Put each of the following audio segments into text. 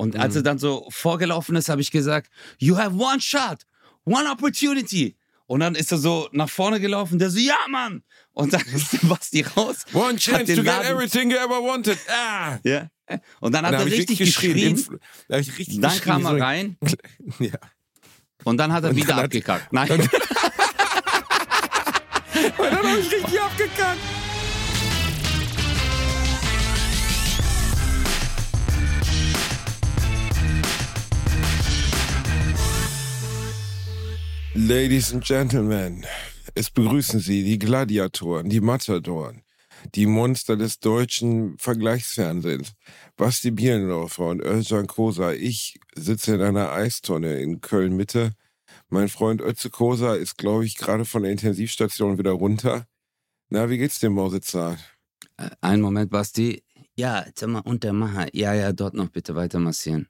Und als er dann so vorgelaufen ist, habe ich gesagt, you have one shot, one opportunity. Und dann ist er so nach vorne gelaufen, der so, ja, Mann. Und dann ist Basti raus. One chance to get Laden- everything you ever wanted. Ah! Ja. Und dann hat Da er richtig geschrien. geschrien. Da ich richtig Dann geschrien, kam er rein Ja. und dann hat er Und wieder dann abgekackt. Nein. Und dann hab ich richtig abgekackt. Ladies and Gentlemen, es begrüßen Sie die Gladiatoren, die Matadoren, die Monster des deutschen Vergleichsfernsehens. Basti Bielendorfer und Özcan Kosa. Ich sitze in einer Eistonne in Köln-Mitte. Mein Freund Ötze Kosa ist, glaube ich, gerade von der Intensivstation wieder runter. Na, wie geht's dir, Mausezahn? Äh, Einen Moment, Basti. Ja, sag mal, Untermacher. Ja, ja, dort noch bitte weiter massieren.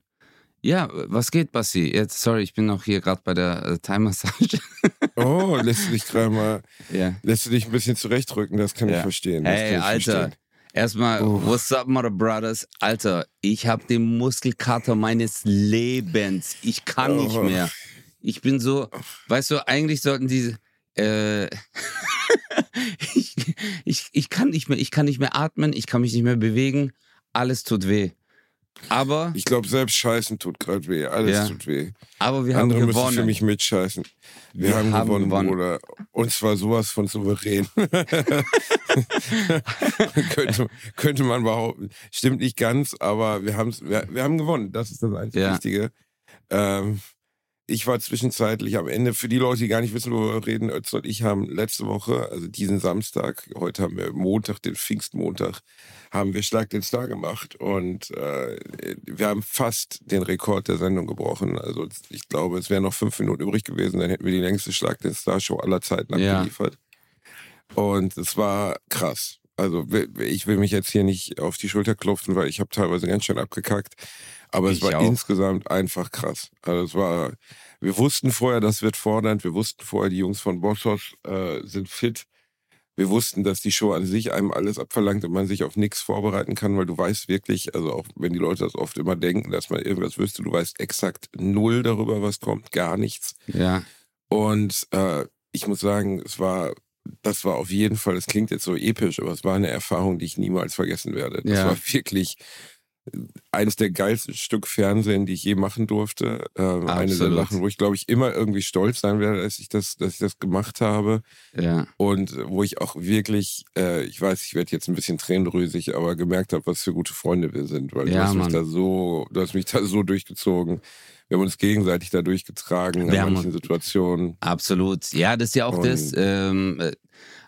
Ja, was geht, Basti? Jetzt, sorry, ich bin noch hier gerade bei der äh, Thai-Massage. Oh, lässt du dich gerade mal, ja. lässt du dich ein bisschen zurechtrücken, das kann ich Ja. verstehen. Das ich Alter. verstehen. Erstmal, Oh. what's up, Mother Brothers? Alter, ich habe den Muskelkater meines Lebens. Ich kann nicht Oh. mehr. Ich bin so, weißt du, eigentlich sollten diese. Äh, ich, ich, ich kann nicht mehr, ich kann nicht mehr atmen, ich kann mich nicht mehr bewegen. Alles tut weh. Aber, Ich glaube, selbst Scheißen tut gerade weh. Alles Ja. tut weh. aber wir haben Andere müssen gewonnen. für mich mitscheißen. Wir, Wir haben, haben gewonnen, gewonnen. Bruder. Und zwar sowas von souverän. könnte, könnte man behaupten. Stimmt nicht ganz, aber wir, wir, wir haben gewonnen. Das ist das einzig Ja. Wichtige. Ähm, ich war zwischenzeitlich am Ende, für die Leute, die gar nicht wissen, worüber wir reden, Özz und ich haben letzte Woche, also diesen Samstag, heute haben wir Montag, den Pfingstmontag, haben wir Schlag den Star gemacht und äh, wir haben fast den Rekord der Sendung gebrochen. Also ich glaube, es wären noch fünf Minuten übrig gewesen, dann hätten wir die längste Schlag den Star Show aller Zeiten Ja. abgeliefert. Und es war krass. Also ich will mich jetzt hier nicht auf die Schulter klopfen, weil ich habe teilweise ganz schön abgekackt. Aber es Ich war auch. insgesamt einfach krass. Also es war, wir wussten vorher, das wird fordernd. Wir wussten vorher, die Jungs von Bossos äh, sind fit. Wir wussten, dass die Show an sich einem alles abverlangt und man sich auf nichts vorbereiten kann, weil du weißt wirklich, also auch wenn die Leute das oft immer denken, dass man irgendwas wüsste, du weißt exakt null darüber, was kommt, gar nichts. Ja, Und äh, ich muss sagen, es war, das war auf jeden Fall, es klingt jetzt so episch, aber es war eine Erfahrung, die ich niemals vergessen werde. Das Ja. war wirklich eines der geilsten Stück Fernsehen, die ich je machen durfte. Ähm, eine der. Sachen, wo ich glaube ich immer irgendwie stolz sein werde, dass ich das, dass ich das gemacht habe ja. und wo ich auch wirklich, äh, ich weiß, ich werde jetzt ein bisschen tränenrüsig, aber gemerkt habe, was für gute Freunde wir sind, weil du Ja, hast mich da so, du hast mich da so durchgezogen. Wir haben uns gegenseitig da durchgetragen in manchen Situationen. Absolut. Ja, das ist ja auch Und- das. Ähm, äh,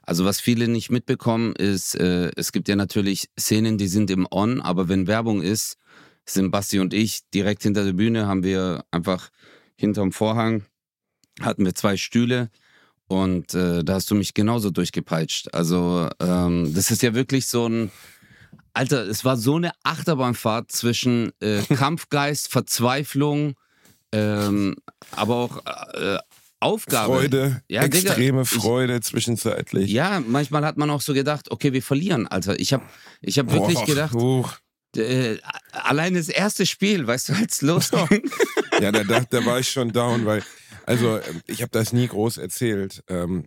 also was viele nicht mitbekommen, ist, äh, es gibt ja natürlich Szenen, die sind im On, aber wenn Werbung ist, sind Basti und ich direkt hinter der Bühne, haben wir einfach hinterm Vorhang, hatten wir zwei Stühle und äh, da hast du mich genauso durchgepeitscht. Also ähm, das ist ja wirklich so ein, Alter, es war so eine Achterbahnfahrt zwischen äh, Kampfgeist, Verzweiflung, ähm, aber auch äh, Aufgabe. Freude, Ja, Digga, extreme ich- Freude zwischenzeitlich. Ja, manchmal hat man auch so gedacht, okay, wir verlieren, Alter. Ich habe ich hab wirklich gedacht, huch. äh, allein das erste Spiel, weißt du, als losging. Ja, da, da, da war ich schon down, weil, also ähm, ich habe das nie groß erzählt. Ähm,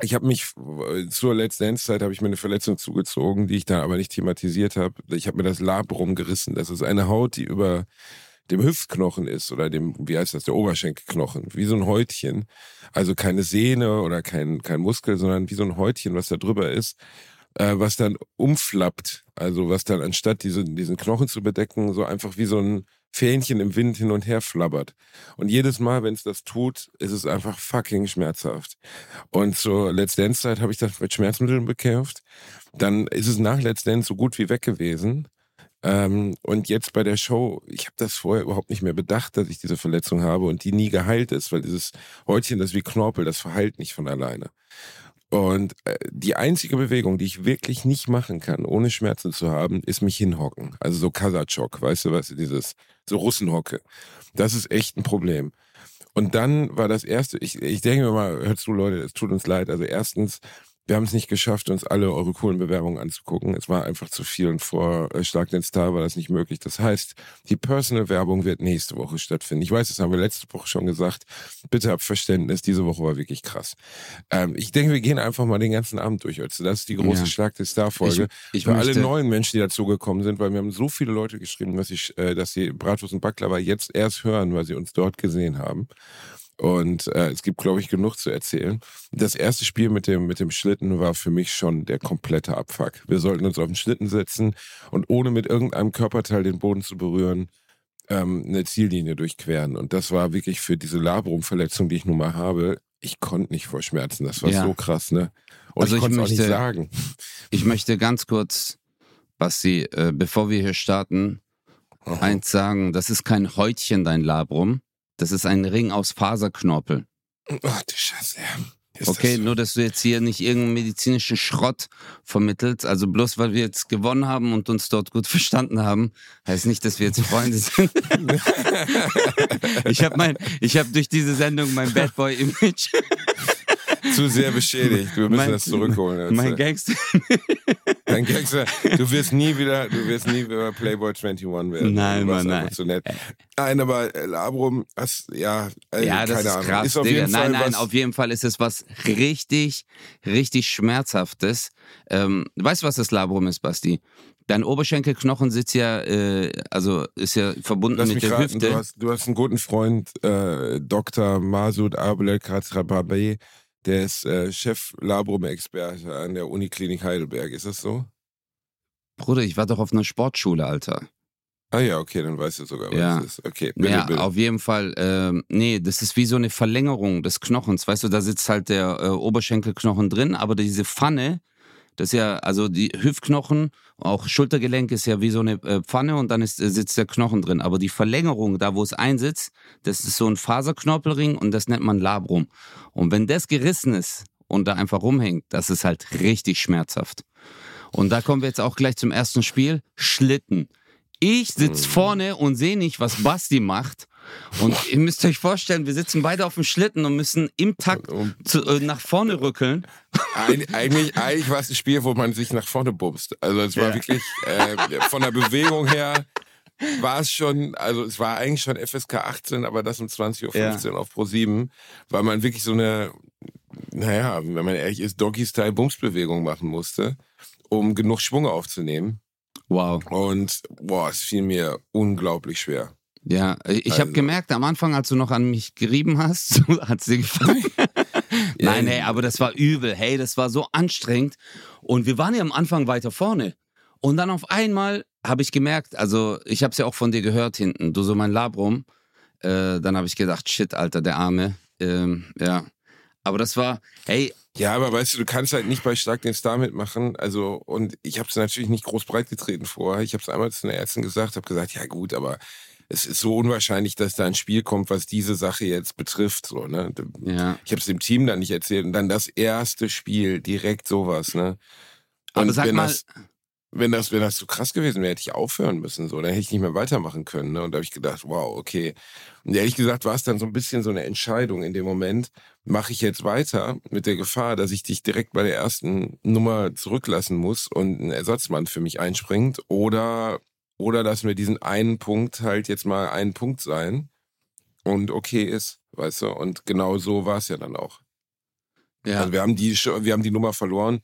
ich habe mich äh, zur letzten Endzeit habe ich mir eine Verletzung zugezogen, die ich dann aber nicht thematisiert habe. Ich habe mir das Labrum gerissen. Das ist eine Haut, die über dem Hüftknochen ist oder dem, wie heißt das, der Oberschenkelknochen, wie so ein Häutchen. Also keine Sehne oder kein, kein Muskel, sondern wie so ein Häutchen, was da drüber ist, äh, was dann umflappt. Also was dann anstatt diese, diesen Knochen zu bedecken, so einfach wie so ein Fähnchen im Wind hin und her flabbert. Und jedes Mal, wenn es das tut, ist es einfach fucking schmerzhaft. Und zur Let's Dance Zeit habe ich das mit Schmerzmitteln bekämpft. Dann ist es nach Let's Dance so gut wie weg gewesen. Ähm, und jetzt bei der Show, ich habe das vorher überhaupt nicht mehr bedacht, dass ich diese Verletzung habe und die nie geheilt ist, weil dieses Häutchen, das wie Knorpel, das verheilt nicht von alleine. Und äh, die einzige Bewegung, die ich wirklich nicht machen kann, ohne Schmerzen zu haben, ist mich hinhocken. Also so Kasachok, weißt du was, dieses so Russenhocke. Das ist echt ein Problem. Und dann war das erste, ich, ich denke mir mal, hört zu Leute, es tut uns leid. Also erstens, wir haben es nicht geschafft, uns alle eure coolen Bewerbungen anzugucken. Es war einfach zu viel und vor äh, Schlag den Star war das nicht möglich. Das heißt, die Personal-Werbung wird nächste Woche stattfinden. Ich weiß, das haben wir letzte Woche schon gesagt. Bitte habt Verständnis, diese Woche war wirklich krass. Ähm, ich denke, wir gehen einfach mal den ganzen Abend durch. Also das ist die große ja. Schlag den Star-Folge. Ich, ich Für alle neuen Menschen, die dazugekommen sind, weil wir haben so viele Leute geschrieben, dass, ich, äh, dass sie Bratwurst und Baklava jetzt erst hören, weil sie uns dort gesehen haben. Und äh, es gibt, glaube ich, genug zu erzählen. Das erste Spiel mit dem, mit dem Schlitten war für mich schon der komplette Abfuck. Wir sollten uns auf den Schlitten setzen und ohne mit irgendeinem Körperteil den Boden zu berühren, ähm, eine Ziellinie durchqueren. Und das war wirklich für diese Labrum-Verletzung, die ich nun mal habe, ich konnte nicht vor Schmerzen. Das war ja. so krass, ne? Und also ich konnte es nicht sagen. Ich möchte ganz kurz, Basti, äh, bevor wir hier starten, Aha. eins sagen. Das ist kein Häutchen, dein Labrum. Das ist ein Ring aus Faserknorpel. Ach du Scheiße. Ist okay, das nur dass du jetzt hier nicht irgendeinen medizinischen Schrott vermittelst. Also bloß weil wir jetzt gewonnen haben und uns dort gut verstanden haben, heißt nicht, dass wir jetzt Freunde sind. ich habe mein, ich habe durch diese Sendung mein Bad Boy Image zu sehr beschädigt. Wir müssen mein, das zurückholen. Jetzt. Mein Gangster. Dein Gangster. Du wirst nie wieder, du wirst nie wieder Playboy 21 werden. Nein, Mann, nein. Zu nett. Nein, aber äh, Labrum, das, ja, äh, ja, das ist Ahnung. krass, ist auf Digga. Jeden Fall nein, nein, auf jeden Fall ist es was richtig, richtig Schmerzhaftes. Ähm, weißt du, was das Labrum ist, Basti? Dein Oberschenkelknochen sitzt ja, äh, also ist ja verbunden Lass mit der raten, Hüfte. Du hast, du hast einen guten Freund, äh, Dr. Masud Abel Katrababe, der ist äh, Chef-Labrum-Experte an der Uniklinik Heidelberg. Ist das so? Bruder, ich war doch auf einer Sportschule, Alter. Ah ja, okay, dann weißt du sogar, was ja. das ist. Okay, bitte, ja, bitte. auf jeden Fall. Ähm, nee, das ist wie so eine Verlängerung des Knochens. Weißt du, da sitzt halt der äh, Oberschenkelknochen drin, aber diese Pfanne, das ist ja, also die Hüftknochen, auch Schultergelenk ist ja wie so eine äh, Pfanne und dann ist, äh, sitzt der Knochen drin. Aber die Verlängerung, da wo es einsitzt, das ist so ein Faserknorpelring und das nennt man Labrum. Und wenn das gerissen ist und da einfach rumhängt, das ist halt richtig schmerzhaft. Und da kommen wir jetzt auch gleich zum ersten Spiel. Schlitten. Ich sitze mhm. vorne und sehe nicht, was Basti macht. Und ihr müsst euch vorstellen, wir sitzen beide auf dem Schlitten und müssen im Takt zu, äh, nach vorne rückeln. Eig eigentlich, eigentlich war es ein Spiel, wo man sich nach vorne bumst. Also es war ja. wirklich äh, von der Bewegung her war es schon, also es war eigentlich schon FSK 18, aber das um 20.15 Uhr ja. auf Pro 7, weil man wirklich so eine, naja, wenn man ehrlich ist, Doggy-Style-Bumsbewegung machen musste, um genug Schwung aufzunehmen. Wow. Und boah, es fiel mir unglaublich schwer. Ja, ich also. habe gemerkt, am Anfang, als du noch an mich gerieben hast, hat dir gefallen. Nein, hey, aber das war übel. Hey, das war so anstrengend. Und wir waren ja am Anfang weiter vorne. Und dann auf einmal habe ich gemerkt, also ich habe es ja auch von dir gehört hinten, du so mein Labrum. Äh, dann habe ich gedacht, shit, Alter, der Arme. Ähm, ja. Aber das war, hey. Ja, aber weißt du, du kannst halt nicht bei Stark den Star mitmachen. Also, und ich habe es natürlich nicht groß breit getreten vorher. Ich habe es einmal zu einer Ärztin gesagt, habe gesagt, ja gut, aber es ist so unwahrscheinlich, dass da ein Spiel kommt, was diese Sache jetzt betrifft. So, ne? Ja. Ich habe es dem Team dann nicht erzählt. Und dann das erste Spiel, direkt sowas, ne? Und Aber sag mal, das, wenn das, wenn das so krass gewesen wäre, hätte ich aufhören müssen. So, dann hätte ich nicht mehr weitermachen können. Ne? Und da habe ich gedacht, wow, okay. Und ehrlich gesagt war es dann so ein bisschen so eine Entscheidung in dem Moment. Mache ich jetzt weiter mit der Gefahr, dass ich dich direkt bei der ersten Nummer zurücklassen muss und ein Ersatzmann für mich einspringt? Oder, oder lassen wir diesen einen Punkt halt jetzt mal einen Punkt sein und okay ist, weißt du? Und genau so war es ja dann auch. Ja. Also wir haben die, wir haben die Nummer verloren.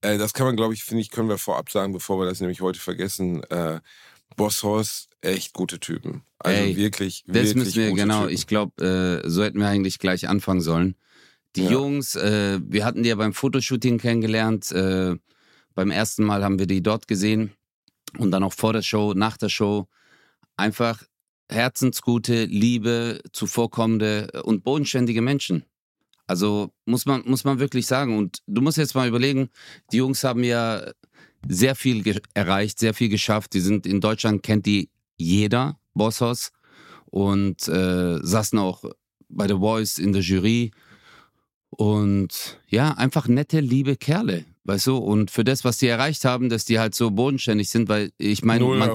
Äh, das kann man, glaube ich, finde ich, können wir vorab sagen, bevor wir das nämlich heute vergessen. Äh, Boss Horst, echt gute Typen. Also Ey, wirklich, das wirklich müssen wir, genau, Typen. ich glaube, äh, so hätten wir eigentlich gleich anfangen sollen. Die ja. Jungs, äh, wir hatten die ja beim Fotoshooting kennengelernt. Äh, beim ersten Mal haben wir die dort gesehen und dann auch vor der Show, nach der Show. Einfach herzensgute, liebe, zuvorkommende und bodenständige Menschen. Also muss man, muss man wirklich sagen. Und du musst jetzt mal überlegen, die Jungs haben ja sehr viel erreicht, sehr viel geschafft. Die sind in Deutschland, kennt die jeder, Bosshaus. Und äh, saßen auch bei The Voice in der Jury. Und ja, einfach nette, liebe Kerle, weißt du? Und für das, was die erreicht haben, dass die halt so bodenständig sind, weil ich meine, man,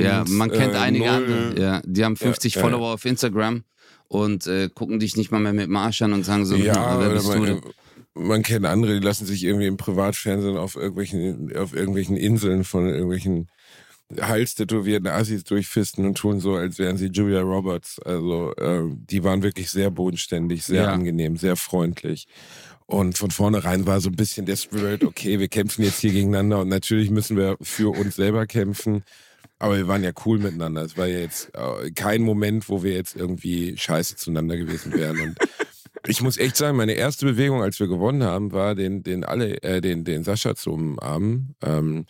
ja, man kennt äh, einige null. andere. Ja, die haben 50 ja, Follower auf Instagram und äh, gucken dich nicht mal mehr mit Marsch an und sagen so, ja, wer bist du denn? man kennt andere, die lassen sich irgendwie im Privatfernsehen auf irgendwelchen, auf irgendwelchen Inseln von irgendwelchen halstätowierten Assis durchfisten und tun so, als wären sie Julia Roberts. Also äh, die waren wirklich sehr bodenständig, sehr angenehm, sehr freundlich. Und von vornherein war so ein bisschen der Spirit, okay, wir kämpfen jetzt hier gegeneinander und natürlich müssen wir für uns selber kämpfen. Aber wir waren ja cool miteinander. Es war ja jetzt äh, kein Moment, wo wir jetzt irgendwie scheiße zueinander gewesen wären. Und ich muss echt sagen, meine erste Bewegung, als wir gewonnen haben, war den, den alle, äh, den, den Sascha zu umarmen. Ähm,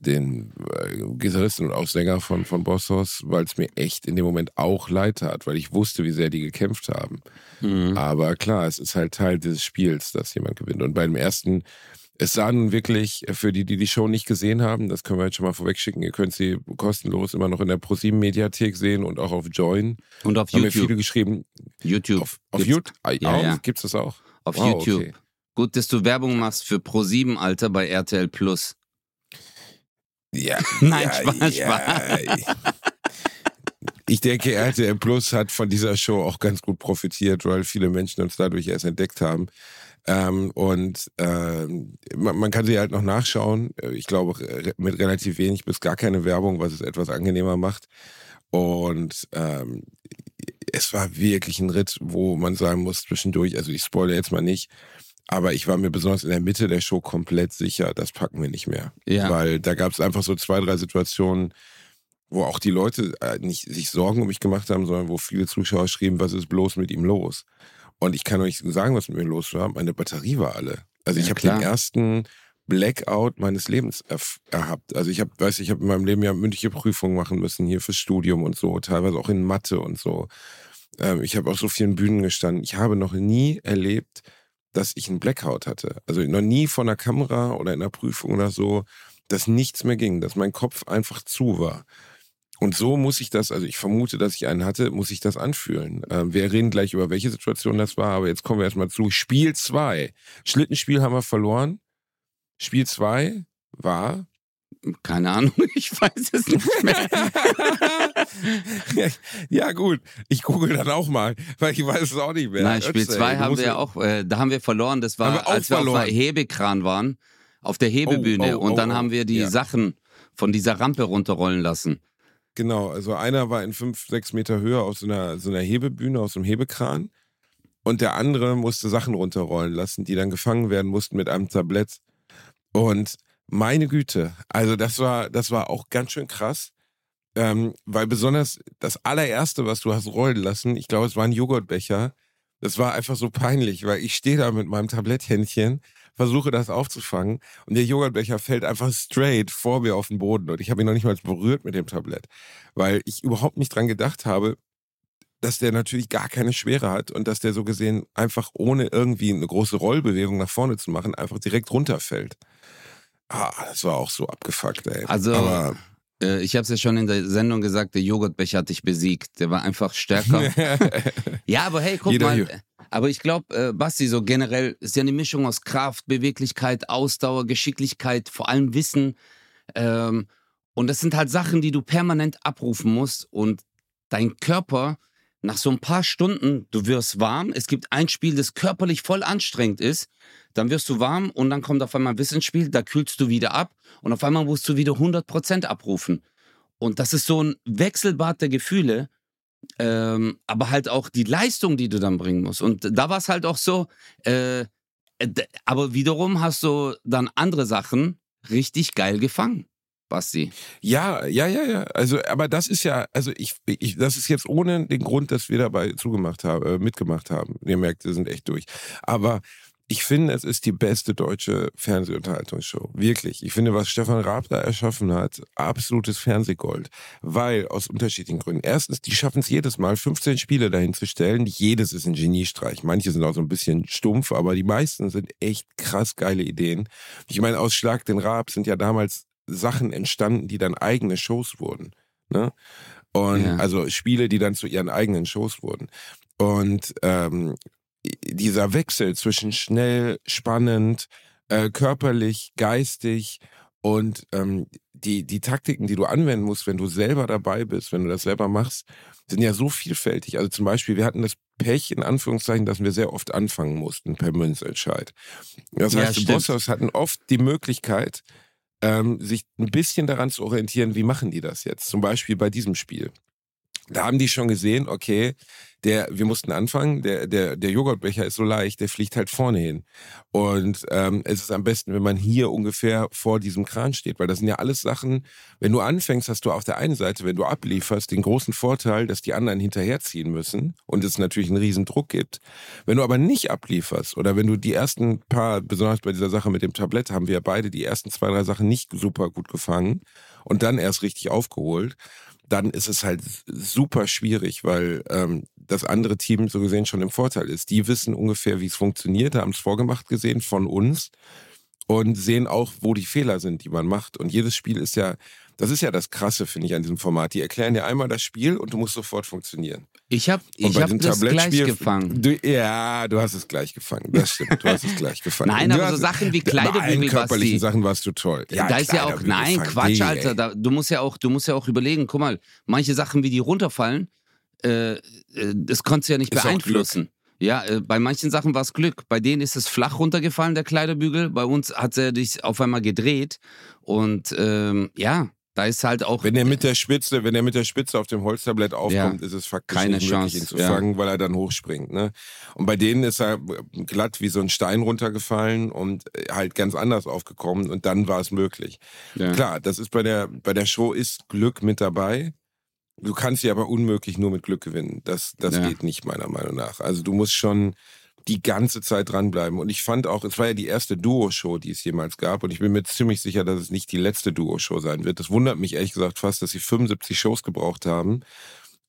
den äh, Gitarristen und auch Sänger von, von Bossos, weil es mir echt in dem Moment auch leid tat, weil ich wusste, wie sehr die gekämpft haben. Mhm. Aber klar, es ist halt Teil dieses Spiels, dass jemand gewinnt. Und beim ersten, es sah nun wirklich, äh, für die, die die Show nicht gesehen haben, das können wir jetzt schon mal vorwegschicken, ihr könnt sie kostenlos immer noch in der ProSieben Mediathek sehen und auch auf Join. Und auf haben YouTube. Haben viele geschrieben. YouTube. Auf, auf YouTube? Ja, ja. Gibt es das auch? Auf wow, YouTube. Okay. Gut, dass du Werbung machst für Pro7 Alter bei RTL Plus. Ja. Nein, ja, Spaß, ja. Spaß. Ich denke, RTL Plus hat von dieser Show auch ganz gut profitiert, weil viele Menschen uns dadurch erst entdeckt haben. Ähm, und äh, man, man, kann sie halt noch nachschauen. Ich glaube, mit relativ wenig bis gar keine Werbung, was es etwas angenehmer macht. Und ähm, es war wirklich ein Ritt, wo man sagen muss, zwischendurch, also ich spoilere jetzt mal nicht, aber ich war mir besonders in der Mitte der Show komplett sicher, das packen wir nicht mehr. Ja. Weil da gab es einfach so zwei, drei Situationen, wo auch die Leute äh, nicht sich Sorgen um mich gemacht haben, sondern wo viele Zuschauer schrieben, was ist bloß mit ihm los? Und ich kann euch sagen, was mit mir los war. Meine Batterie war alle. Also ja, ich habe den ersten Blackout meines Lebens erhabt. Also ich habe, weiß ich habe in meinem Leben ja mündliche Prüfungen machen müssen hier fürs Studium und so, teilweise auch in Mathe und so. Ähm, ich habe auf so vielen Bühnen gestanden. Ich habe noch nie erlebt, dass ich einen Blackout hatte. Also noch nie vor einer Kamera oder in einer Prüfung oder so, dass nichts mehr ging, dass mein Kopf einfach zu war. Und so muss ich das, also ich vermute, dass ich einen hatte, muss ich das anfühlen. Ähm, wir reden gleich über welche Situation das war, aber jetzt kommen wir erstmal zu Spiel 2. Schlittenspiel haben wir verloren. Spiel 2 war keine Ahnung, ich weiß es nicht mehr. ja, gut, ich google dann auch mal, weil ich weiß es auch nicht mehr. Nein, Spiel 2 haben wir ja auch, äh, da haben wir verloren, das war, wir als wir verloren. auf der Hebekran waren, auf der Hebebühne. Oh, oh, oh, und dann oh. haben wir die ja. Sachen von dieser Rampe runterrollen lassen. Genau, also einer war in fünf, sechs Meter Höhe aus so einer, so einer Hebebühne, aus einem Hebekran. Und der andere musste Sachen runterrollen lassen, die dann gefangen werden mussten mit einem Tablett. Und meine Güte, also das war, das war auch ganz schön krass. Ähm, weil besonders das allererste, was du hast rollen lassen, ich glaube, es war ein Joghurtbecher. Das war einfach so peinlich, weil ich stehe da mit meinem Tabletthändchen, versuche das aufzufangen und der Joghurtbecher fällt einfach straight vor mir auf den Boden und ich habe ihn noch nicht mal berührt mit dem Tablett, weil ich überhaupt nicht dran gedacht habe, dass der natürlich gar keine Schwere hat und dass der so gesehen einfach ohne irgendwie eine große Rollbewegung nach vorne zu machen, einfach direkt runterfällt. Ah, das war auch so abgefuckt, ey. Also, aber, äh, ich habe es ja schon in der Sendung gesagt, der Joghurtbecher hat dich besiegt. Der war einfach stärker. ja, aber hey, guck Jeder mal. Hier. Aber ich glaube, äh, Basti, so generell ist ja eine Mischung aus Kraft, Beweglichkeit, Ausdauer, Geschicklichkeit, vor allem Wissen. Ähm, und das sind halt Sachen, die du permanent abrufen musst. Und dein Körper, nach so ein paar Stunden, du wirst warm. Es gibt ein Spiel, das körperlich voll anstrengend ist dann wirst du warm und dann kommt auf einmal ein Wissensspiel, da kühlst du wieder ab und auf einmal musst du wieder 100% abrufen. Und das ist so ein Wechselbad der Gefühle, ähm, aber halt auch die Leistung, die du dann bringen musst. Und da war es halt auch so, äh, aber wiederum hast du dann andere Sachen richtig geil gefangen. Basti. Ja, ja, ja, ja. Also, aber das ist ja, also ich, ich das ist jetzt ohne den Grund, dass wir dabei zugemacht haben, äh, mitgemacht haben. Ihr merkt, wir sind echt durch. Aber ich finde, es ist die beste deutsche Fernsehunterhaltungsshow. Wirklich. Ich finde, was Stefan Raab da erschaffen hat, absolutes Fernsehgold. Weil, aus unterschiedlichen Gründen. Erstens, die schaffen es jedes Mal, 15 Spiele dahin zu stellen. Jedes ist ein Geniestreich. Manche sind auch so ein bisschen stumpf, aber die meisten sind echt krass geile Ideen. Ich meine, aus Schlag den Raab sind ja damals Sachen entstanden, die dann eigene Shows wurden. Ne? Und ja. also Spiele, die dann zu ihren eigenen Shows wurden. Und ähm, dieser Wechsel zwischen schnell, spannend, äh, körperlich, geistig Und ähm, die, die Taktiken, die du anwenden musst, wenn du selber dabei bist, wenn du das selber machst, sind ja so vielfältig. Also zum Beispiel, wir hatten das Pech, in Anführungszeichen, dass wir sehr oft anfangen mussten per Münzentscheid. Das heißt, ja, die Bossos hatten oft die Möglichkeit, ähm, sich ein bisschen daran zu orientieren, wie machen die das jetzt? Zum Beispiel bei diesem Spiel. Da haben die schon gesehen, okay, der, wir mussten anfangen, der, der, der Joghurtbecher ist so leicht, der fliegt halt vorne hin. Und ähm, es ist am besten, wenn man hier ungefähr vor diesem Kran steht, weil das sind ja alles Sachen, wenn du anfängst, hast du auf der einen Seite, wenn du ablieferst, den großen Vorteil, dass die anderen hinterherziehen müssen und es natürlich einen riesen Druck gibt. Wenn du aber nicht ablieferst oder wenn du die ersten paar, besonders bei dieser Sache mit dem Tablett, haben wir beide die ersten zwei, drei Sachen nicht super gut gefangen und dann erst richtig aufgeholt dann ist es halt super schwierig, weil ähm, das andere Team so gesehen schon im Vorteil ist. Die wissen ungefähr, wie es funktioniert, haben es vorgemacht gesehen von uns und sehen auch, wo die Fehler sind, die man macht. Und jedes Spiel ist ja das ist ja das Krasse, finde ich, an diesem Format. Die erklären dir einmal das Spiel und du musst sofort funktionieren. Ich habe ich hab das gleich gefangen. Du, ja, du hast es gleich gefangen. Das stimmt, du hast es gleich gefangen. nein, aber so Sachen wie Kleiderbügel, Bei körperlichen Sachen warst du toll. Ja, da ist ja auch, nein, Quatsch, Alter. Da, du, musst ja auch, du musst ja auch überlegen, guck mal, manche Sachen, wie die runterfallen, äh, äh das konntest du ja nicht ist beeinflussen. Ja, äh, bei manchen Sachen war es Glück. Bei denen ist es flach runtergefallen, der Kleiderbügel. Bei uns hat er sich auf einmal gedreht. Und ähm, ja, da ist halt auch. Wenn er mit der Spitze, wenn er mit der Spitze auf dem Holztablett aufkommt, ja, ist es faktisch keine nicht Chance, ihn zu ja. fangen, weil er dann hochspringt. Ne? Und bei denen ist er glatt wie so ein Stein runtergefallen und äh, halt ganz anders aufgekommen und dann war es möglich. Ja. Klar, das ist bei der, bei der Show ist Glück mit dabei. Du kannst sie aber unmöglich nur mit Glück gewinnen. Das, das geht nicht, meiner Meinung nach. Also du musst schon die ganze Zeit dranbleiben. Und ich fand auch, es war ja die erste Duo-Show, die es jemals gab. Und ich bin mir ziemlich sicher, dass es nicht die letzte Duo-Show sein wird. Das wundert mich ehrlich gesagt fast, dass sie 75 Shows gebraucht haben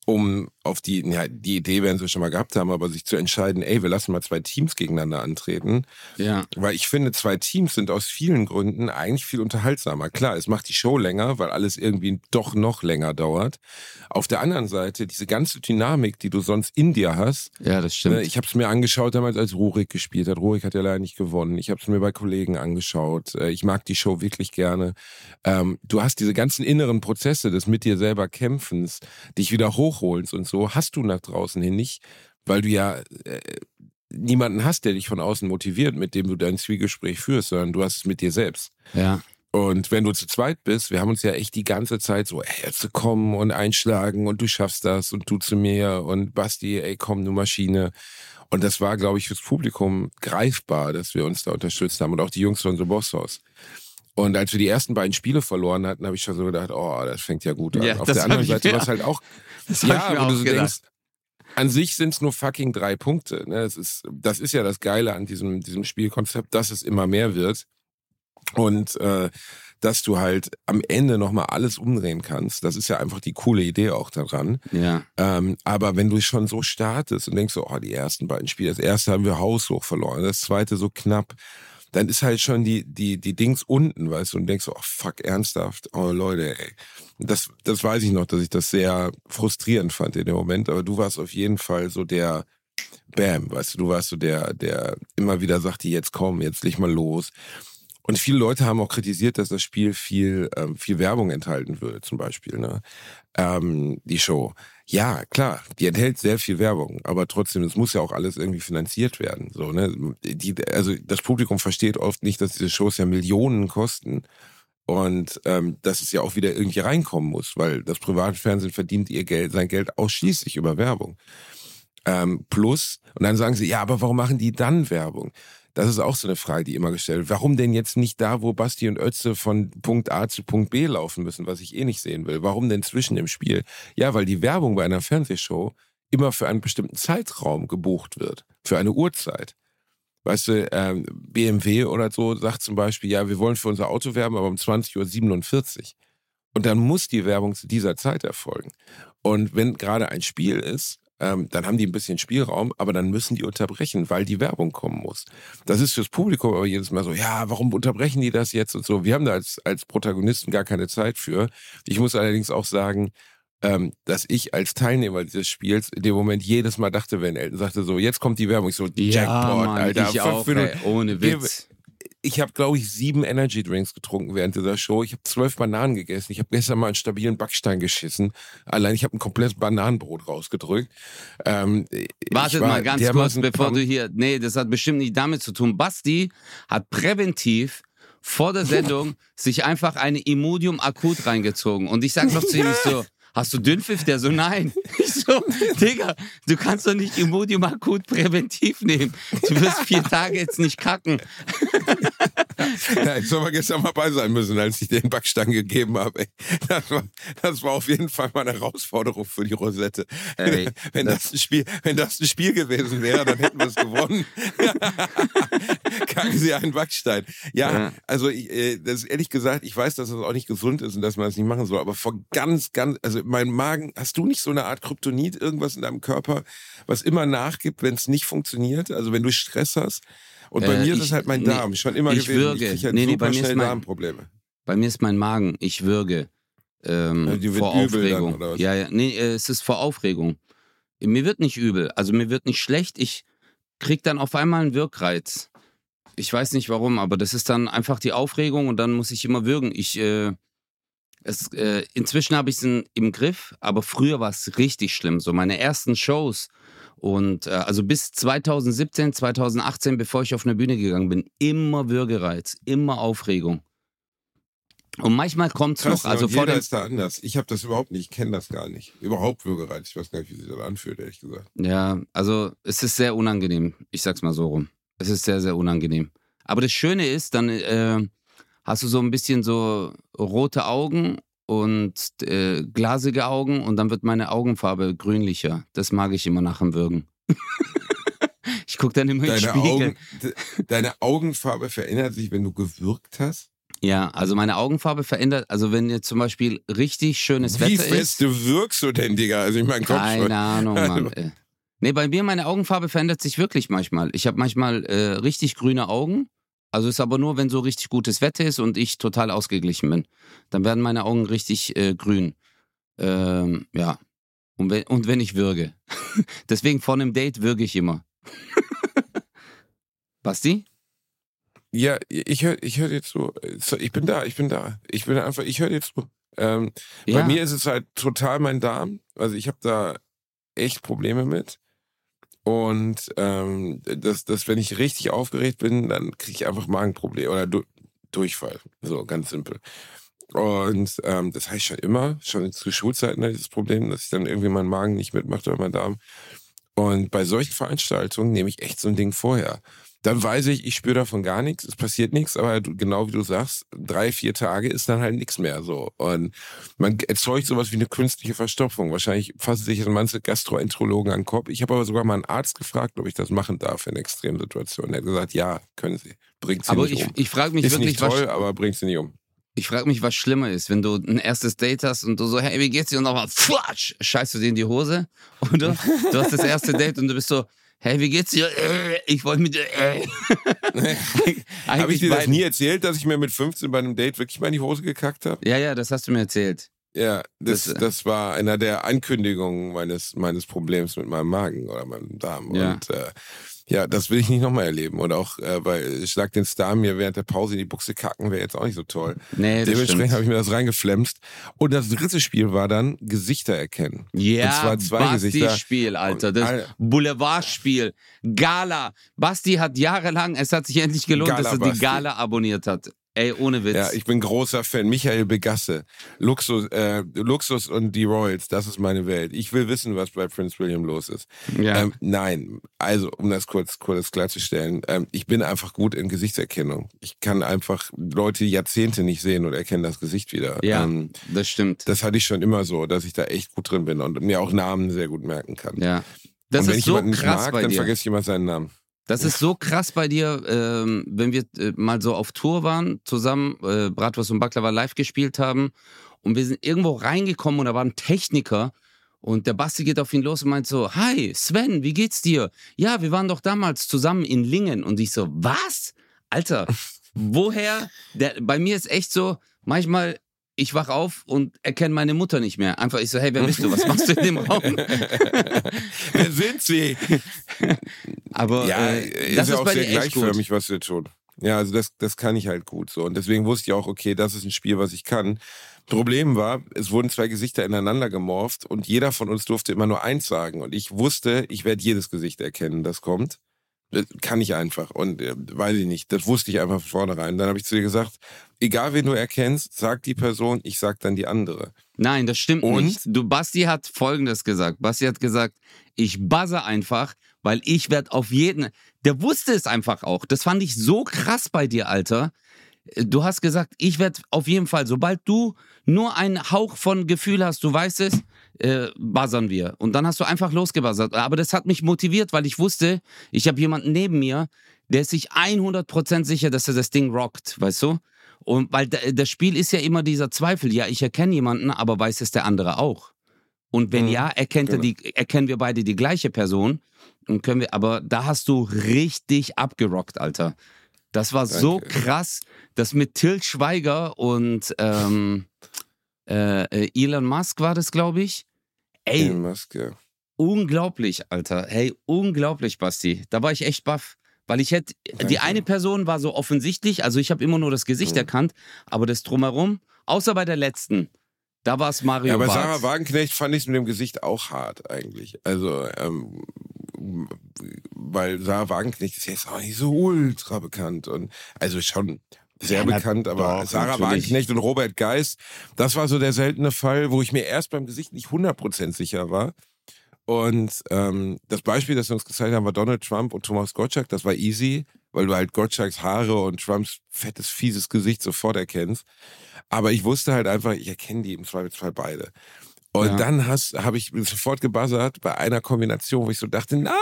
um auf die, ja, die Idee werden sie schon mal gehabt haben, aber sich zu entscheiden, ey, wir lassen mal zwei Teams gegeneinander antreten. Ja. Weil ich finde, zwei Teams sind aus vielen Gründen eigentlich viel unterhaltsamer. Klar, es macht die Show länger, weil alles irgendwie doch noch länger dauert. Auf der anderen Seite, diese ganze Dynamik, die du sonst in dir hast. Ja, das stimmt. Ne, ich habe es mir angeschaut damals, als Rurik gespielt hat. Rurik hat ja leider nicht gewonnen. Ich habe es mir bei Kollegen angeschaut. Äh, ich mag die Show wirklich gerne. Ähm, du hast diese ganzen inneren Prozesse des mit dir selber Kämpfens, dich wieder hochholst und so hast du nach draußen hin nicht, weil du ja äh, niemanden hast, der dich von außen motiviert, mit dem du dein Zwiegespräch führst, sondern du hast es mit dir selbst. Ja. Und wenn du zu zweit bist, wir haben uns ja echt die ganze Zeit so, ey, jetzt kommen und einschlagen und du schaffst das und du zu mir und Basti, ey, komm, du Maschine. Und das war, glaube ich, fürs Publikum greifbar, dass wir uns da unterstützt haben und auch die Jungs von The Boss House. Und als wir die ersten beiden Spiele verloren hatten, habe ich schon so gedacht, oh, das fängt ja gut an. Ja, Auf der anderen Seite war es halt auch, das ja, wo du so denkst, an sich sind es nur fucking drei Punkte. Ne? Das, ist, das ist ja das Geile an diesem, diesem Spielkonzept, dass es immer mehr wird. Und äh, dass du halt am Ende nochmal alles umdrehen kannst. Das ist ja einfach die coole Idee auch daran. Ja. Ähm, aber wenn du schon so startest und denkst so, oh, die ersten beiden Spiele, das erste haben wir haushoch verloren, das zweite so knapp, dann ist halt schon die, die, die Dings unten, weißt du, und denkst so, oh fuck, ernsthaft, oh Leute, ey. Das, das weiß ich noch, dass ich das sehr frustrierend fand in dem Moment, aber du warst auf jeden Fall so der Bam, weißt du, du warst so der, der immer wieder sagte, jetzt komm, jetzt leg mal los. Und viele Leute haben auch kritisiert, dass das Spiel viel, ähm, viel Werbung enthalten würde, zum Beispiel, ne? Ähm, die Show. Ja, klar, die enthält sehr viel Werbung, aber trotzdem, es muss ja auch alles irgendwie finanziert werden. So, ne? Die, also das Publikum versteht oft nicht, dass diese Shows ja Millionen kosten und ähm, dass es ja auch wieder irgendwie reinkommen muss, weil das Privatfernsehen verdient ihr Geld, sein Geld ausschließlich über Werbung. Ähm, plus, und dann sagen sie, ja, aber warum machen die dann Werbung? Das ist auch so eine Frage, die immer gestellt wird. Warum denn jetzt nicht da, wo Basti und Ötze von Punkt A zu Punkt B laufen müssen, was ich eh nicht sehen will? Warum denn zwischen im Spiel? Ja, weil die Werbung bei einer Fernsehshow immer für einen bestimmten Zeitraum gebucht wird, für eine Uhrzeit. Weißt du, ähm, BMW oder so sagt zum Beispiel, ja, wir wollen für unser Auto werben, aber um 20.47 Uhr. Und dann muss die Werbung zu dieser Zeit erfolgen. Und wenn gerade ein Spiel ist, ähm, dann haben die ein bisschen Spielraum, aber dann müssen die unterbrechen, weil die Werbung kommen muss. Das ist fürs Publikum aber jedes Mal so, ja, warum unterbrechen die das jetzt und so. Wir haben da als, als Protagonisten gar keine Zeit für. Ich muss allerdings auch sagen, ähm, dass ich als Teilnehmer dieses Spiels in dem Moment jedes Mal dachte, wenn Elton sagte so, jetzt kommt die Werbung, ich so, Jackpot, ja, Mann, Alter. Ich auch, ey, ohne Witz. Ich habe, glaube ich, sieben Energy Drinks getrunken während dieser Show. Ich habe zwölf Bananen gegessen. Ich habe gestern mal einen stabilen Backstein geschissen. Allein ich habe ein komplettes Bananenbrot rausgedrückt. Ähm, Wartet mal ganz kurz, bevor du hier. Nee, das hat bestimmt nicht damit zu tun. Basti hat präventiv vor der Sendung sich einfach eine Imodium akut reingezogen. Und ich sag noch zu ihm so, hast du Dünnpfiff? Der so, nein. Ich so, Digga, du kannst doch nicht Imodium akut präventiv nehmen. Du wirst vier Tage jetzt nicht kacken. Ja, ich soll mal gestern mal bei sein müssen, als ich den Backstein gegeben habe. Das war, das war auf jeden Fall mal eine Herausforderung für die Rosette. Ey, wenn, das, das ein Spiel, wenn das ein Spiel gewesen wäre, dann hätten wir es gewonnen. Kacken Sie einen Backstein. Ja, also ich, äh, das ehrlich gesagt, ich weiß, dass das auch nicht gesund ist und dass man das nicht machen soll, aber vor ganz, ganz, also mein Magen, hast du nicht so eine Art Kryptonit, irgendwas in deinem Körper, was immer nachgibt, wenn es nicht funktioniert? Also wenn du Stress hast? Und bei äh, mir ist es halt mein Darm, nee, schon immer ich gewesen. Würge. Ich halt nee, nee, bei mir ist mein, Darmprobleme. Bei mir ist mein Magen, ich würge. Ähm, ja, vor Aufregung. Dann, ja, ja, nee, äh, es ist vor Aufregung. Mir wird nicht übel, also mir wird nicht schlecht, ich krieg dann auf einmal einen Wirkreiz. Ich weiß nicht warum, aber das ist dann einfach die Aufregung und dann muss ich immer würgen. Ich, äh, es, äh, inzwischen habe ich es im Griff, aber früher war es richtig schlimm. So meine ersten Shows, und äh, also bis 2017, 2018, bevor ich auf eine Bühne gegangen bin, immer Würgereiz, immer Aufregung. Und manchmal kommt es noch. Also jeder ist da anders. Ich habe das überhaupt nicht, ich kenne das gar nicht. Überhaupt Würgereiz. Ich weiß gar nicht, wie sich das anfühlt, ehrlich gesagt. Ja, also es ist sehr unangenehm. Ich sag's mal so rum. Es ist sehr, sehr unangenehm. Aber das Schöne ist, dann äh, hast du so ein bisschen so rote Augen und äh, glasige Augen und dann wird meine Augenfarbe grünlicher. Das mag ich immer nach dem Würgen. ich gucke dann immer deine in den Spiegel. Augen, deine Augenfarbe verändert sich, wenn du gewürgt hast? Ja, also meine Augenfarbe verändert, also wenn jetzt zum Beispiel richtig schönes Wie Wetter ist. Wie fest du wirkst du denn, Digga? Also ich meine, Keine schon. Ahnung, Mann. Ey. Nee, bei mir meine Augenfarbe verändert sich wirklich manchmal. Ich habe manchmal äh, richtig grüne Augen also ist aber nur, wenn so richtig gutes Wetter ist und ich total ausgeglichen bin. Dann werden meine Augen richtig äh, grün. Ähm, ja. Und wenn, und wenn ich würge. Deswegen vor einem Date würge ich immer. Basti? Ja, ich höre ich hör jetzt so. Ich bin da, ich bin da. Ich bin einfach, ich höre jetzt so. Ähm, ja. Bei mir ist es halt total mein Darm. Also ich habe da echt Probleme mit. Und ähm, das, das, wenn ich richtig aufgeregt bin, dann kriege ich einfach Magenprobleme oder du Durchfall. So, ganz simpel. Und ähm, das heißt schon immer, schon zu Schulzeiten hatte ich das Problem, dass ich dann irgendwie meinen Magen nicht mitmache oder meinen Darm. Und bei solchen Veranstaltungen nehme ich echt so ein Ding vorher dann weiß ich, ich spüre davon gar nichts, es passiert nichts, aber genau wie du sagst, drei, vier Tage ist dann halt nichts mehr so. Und man erzeugt sowas wie eine künstliche Verstopfung. Wahrscheinlich fassen sich manche Gastroenterologen an den Kopf. Ich habe aber sogar mal einen Arzt gefragt, ob ich das machen darf in Extremsituationen. Er hat gesagt, ja, können Sie. Bringt Sie aber nicht ich, um. ich frage mich ist wirklich, nicht toll, was, aber bringt Sie nicht um. Ich frage mich, was schlimmer ist, wenn du ein erstes Date hast und du so, hey, wie geht's dir? Und nochmal, futsch, scheißt du dir in die Hose. Oder du hast das erste Date und du bist so, hey, wie geht's dir? Äh, ich wollte mit dir. Äh. habe ich dir das nie erzählt, dass ich mir mit 15 bei einem Date wirklich mal in die Hose gekackt habe? Ja, ja, das hast du mir erzählt. Ja, das, das, das war einer der Ankündigungen meines, meines Problems mit meinem Magen oder meinem Darm. Ja. Und äh, ja, das will ich nicht nochmal erleben. Und auch äh, bei Schlag den Star mir während der Pause in die Buchse kacken wäre jetzt auch nicht so toll. Nee, Dementsprechend habe ich mir das reingeflemst. Und das dritte Spiel war dann Gesichter erkennen. Ja, und zwar zwei Basti Gesichter. Spiel, Alter. Das und, Boulevardspiel. Gala. Basti hat jahrelang, es hat sich endlich gelohnt, Gala dass er Basti. die Gala abonniert hat. Ey, ohne Witz. Ja, ich bin großer Fan. Michael Begasse. Luxus, äh, Luxus und die Royals, das ist meine Welt. Ich will wissen, was bei Prince William los ist. Ja. Ähm, nein, also um das kurz, kurz klarzustellen, ähm, ich bin einfach gut in Gesichtserkennung. Ich kann einfach Leute Jahrzehnte nicht sehen und erkennen das Gesicht wieder. Ja, ähm, das stimmt. Das hatte ich schon immer so, dass ich da echt gut drin bin und mir auch Namen sehr gut merken kann. Ja. Das und wenn ist ich so jemanden krass mag, dann vergesse ich immer seinen Namen. Das ist so krass bei dir, ähm, wenn wir äh, mal so auf Tour waren, zusammen äh, Bratwurst und Baklava live gespielt haben und wir sind irgendwo reingekommen und da war ein Techniker und der Basti geht auf ihn los und meint so, hi Sven, wie geht's dir? Ja, wir waren doch damals zusammen in Lingen und ich so, was? Alter, woher? Der, bei mir ist echt so, manchmal ich wach auf und erkenne meine Mutter nicht mehr. Einfach ich so, hey, wer bist du? Was machst du in dem Raum? wer sind sie? Aber ja, äh, das ist, ja ist auch sehr gleichförmig, was wir tun. Ja, also das, das kann ich halt gut so. Und deswegen wusste ich auch, okay, das ist ein Spiel, was ich kann. Problem war, es wurden zwei Gesichter ineinander gemorpht und jeder von uns durfte immer nur eins sagen. Und ich wusste, ich werde jedes Gesicht erkennen, das kommt. Das kann ich einfach. Und äh, weiß ich nicht, das wusste ich einfach von vornherein. Dann habe ich zu dir gesagt, egal wen du erkennst, sag die Person, ich sag dann die andere. Nein, das stimmt Und? nicht. Du, Basti hat Folgendes gesagt. Basti hat gesagt, ich buzze einfach, weil ich werde auf jeden. Der wusste es einfach auch. Das fand ich so krass bei dir, Alter. Du hast gesagt, ich werde auf jeden Fall, sobald du nur einen Hauch von Gefühl hast, du weißt es, äh, buzzern wir. Und dann hast du einfach losgebuzzert. Aber das hat mich motiviert, weil ich wusste, ich habe jemanden neben mir, der ist sich 100% sicher, dass er das Ding rockt, weißt du? Und weil da- das Spiel ist ja immer dieser Zweifel, ja, ich erkenne jemanden, aber weiß es der andere auch? Und wenn Mhm, ja, erkennt er genau. die, erkennen wir beide die gleiche Person. Und können wir, aber da hast du richtig abgerockt, Alter. Das war so Danke. krass, dass mit Till Schweiger und ähm, äh, äh, Elon Musk war das, glaube ich. Ey, Elon Musk, ja. unglaublich, Alter. Hey, unglaublich, Basti. Da war ich echt baff. Weil ich hätte, die eine Person war so offensichtlich, also ich habe immer nur das Gesicht Mhm. erkannt, aber das drumherum, außer bei der letzten, da war es Mario Ja, bei Barth. Sarah Wagenknecht fand ich es mit dem Gesicht auch hart eigentlich. Also, ähm, weil Sarah Wagenknecht ist jetzt auch nicht so ultra bekannt und also schon sehr Ja, bekannt, aber doch, Sarah natürlich. Wagenknecht und Robert Geis, das war so der seltene Fall, wo ich mir erst beim Gesicht nicht 100% sicher war. Und ähm, das Beispiel, das wir uns gezeigt haben, war Donald Trump und Thomas Gottschalk. Das war easy, weil du halt Gottschalks Haare und Trumps fettes, fieses Gesicht sofort erkennst. Aber ich wusste halt einfach, ich erkenne die im Zweifelsfall beide. Und Ja. dann habe ich sofort gebuzzert bei einer Kombination, wo ich so dachte, nein!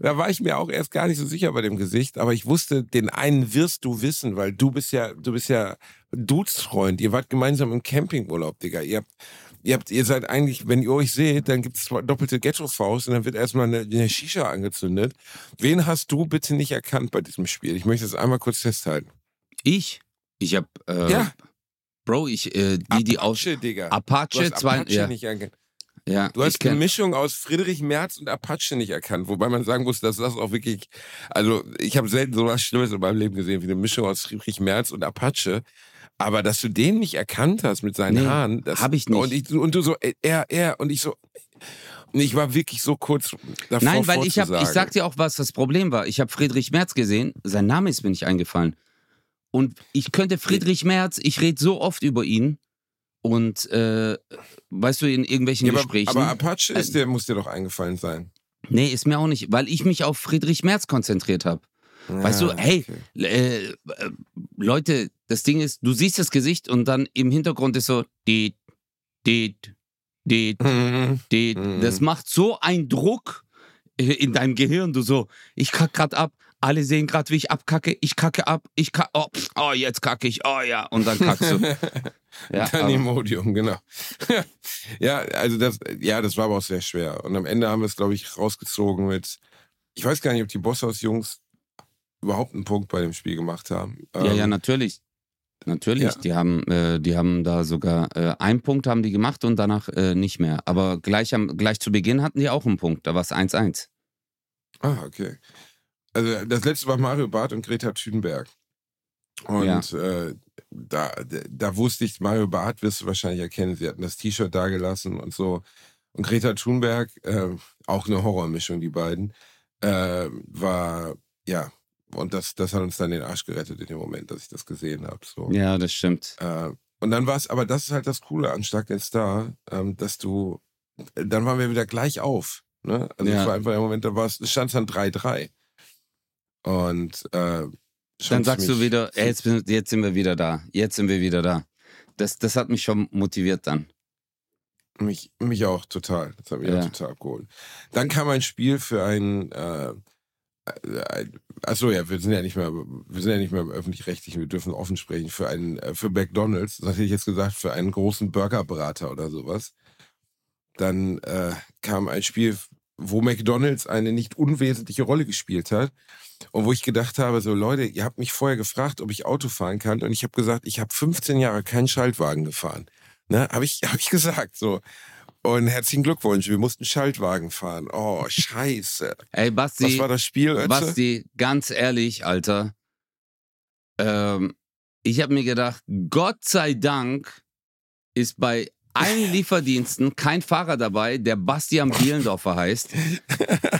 Da war ich mir auch erst gar nicht so sicher bei dem Gesicht, aber ich wusste, den einen wirst du wissen, weil du bist ja, du bist ja Dudesfreund. Ihr wart gemeinsam im Campingurlaub, Digga. Ihr habt, ihr habt, ihr seid eigentlich, wenn ihr euch seht, dann gibt's zwei doppelte Ghetto-Faust und dann wird erstmal eine, eine Shisha angezündet. Wen hast du bitte nicht erkannt bei diesem Spiel? Ich möchte das einmal kurz festhalten. Ich? Ich hab, äh, Ja. Bro, ich, äh, die, die aus Apache, Digga. Apache, zwei, Apache ja, nicht erkannt. Ja. Du hast eine Mischung aus Friedrich Merz und Apache nicht erkannt, wobei man sagen muss, dass das auch wirklich, also ich habe selten so was Schlimmes in meinem Leben gesehen wie eine Mischung aus Friedrich Merz und Apache. Aber dass du den nicht erkannt hast mit seinen Nee, Haaren, das hab ich nicht. Und, ich, und du so, er, er, und ich so, und ich war wirklich so kurz davor. Nein, weil ich habe, ich sag dir auch, was das Problem war. Ich habe Friedrich Merz gesehen, sein Name ist mir nicht eingefallen. Und ich könnte Friedrich Merz, ich rede so oft über ihn und äh, weißt du, in irgendwelchen ja, aber, Gesprächen. aber Apache ist Äh, der, muss dir doch eingefallen sein. nee, ist mir auch nicht, weil ich mich auf Friedrich Merz konzentriert habe. Weißt du, Ah, hey, okay. äh, Leute, das Ding ist, du siehst das Gesicht und dann im Hintergrund ist so, die, die, die, Mhm. die, Mhm. das macht so einen Druck äh, in deinem Gehirn. Du so, ich kack grad ab. Alle sehen gerade, wie ich abkacke. Ich kacke ab. Ich kacke. Oh, oh, jetzt kacke ich. Oh ja. Und dann kackst du. Ja, Dann Imodium, genau. ja, also das, ja, das war aber auch sehr schwer. Und am Ende haben wir es, glaube ich, rausgezogen mit, ich weiß gar nicht, ob die Bosshaus-Jungs überhaupt einen Punkt bei dem Spiel gemacht haben. ja, ja, Ähm, natürlich. Natürlich. Ja. Die, haben, äh, die haben da sogar äh, einen Punkt haben die gemacht und danach äh, nicht mehr. Aber gleich, am, gleich zu Beginn hatten die auch einen Punkt. Da war es 1-1. Ah, okay. Also das letzte war Mario Barth und Greta Thunberg. Und Ja. äh, da, da wusste ich, Mario Barth wirst du wahrscheinlich erkennen. Sie hatten das T-Shirt da gelassen und so. Und Greta Thunberg, äh, auch eine Horrormischung, die beiden, äh, war, ja, und das, das hat uns dann den Arsch gerettet in dem Moment, dass ich das gesehen habe. So. Ja, das stimmt. Äh, und dann war es, aber das ist halt das Coole an Stark den Star, ähm, dass du, dann waren wir wieder gleich auf. Ne? Also Ja. es war einfach der Moment, da war es, stand es dann 3-3. Und äh, Dann sagst du wieder, ey, jetzt, jetzt sind wir wieder da. Jetzt sind wir wieder da. Das, das hat mich schon motiviert dann. Mich, mich auch total. Das hat mich Ja. auch total abgeholt. Dann kam ein Spiel für ein, äh, äh, achso ja, wir sind ja nicht mehr, wir sind ja nicht mehr im öffentlich-rechtlichen, wir dürfen offen sprechen, für einen, äh, für McDonalds, das hätte ich jetzt gesagt, für einen großen Burgerberater oder sowas. Dann äh, kam ein Spiel, wo McDonalds eine nicht unwesentliche Rolle gespielt hat. Und wo ich gedacht habe, so Leute, ihr habt mich vorher gefragt, ob ich Auto fahren kann. Und ich habe gesagt, ich habe 15 Jahre keinen Schaltwagen gefahren. Ne, habe ich, hab ich gesagt. So. Und herzlichen Glückwunsch, wir mussten Schaltwagen fahren. Oh, scheiße. Ey, Basti, Was war das Spiel, Ötze? Basti, ganz ehrlich, Alter, ähm, ich habe mir gedacht, Gott sei Dank ist bei allen Lieferdiensten kein Fahrer dabei, der Bastian Bielendorfer heißt.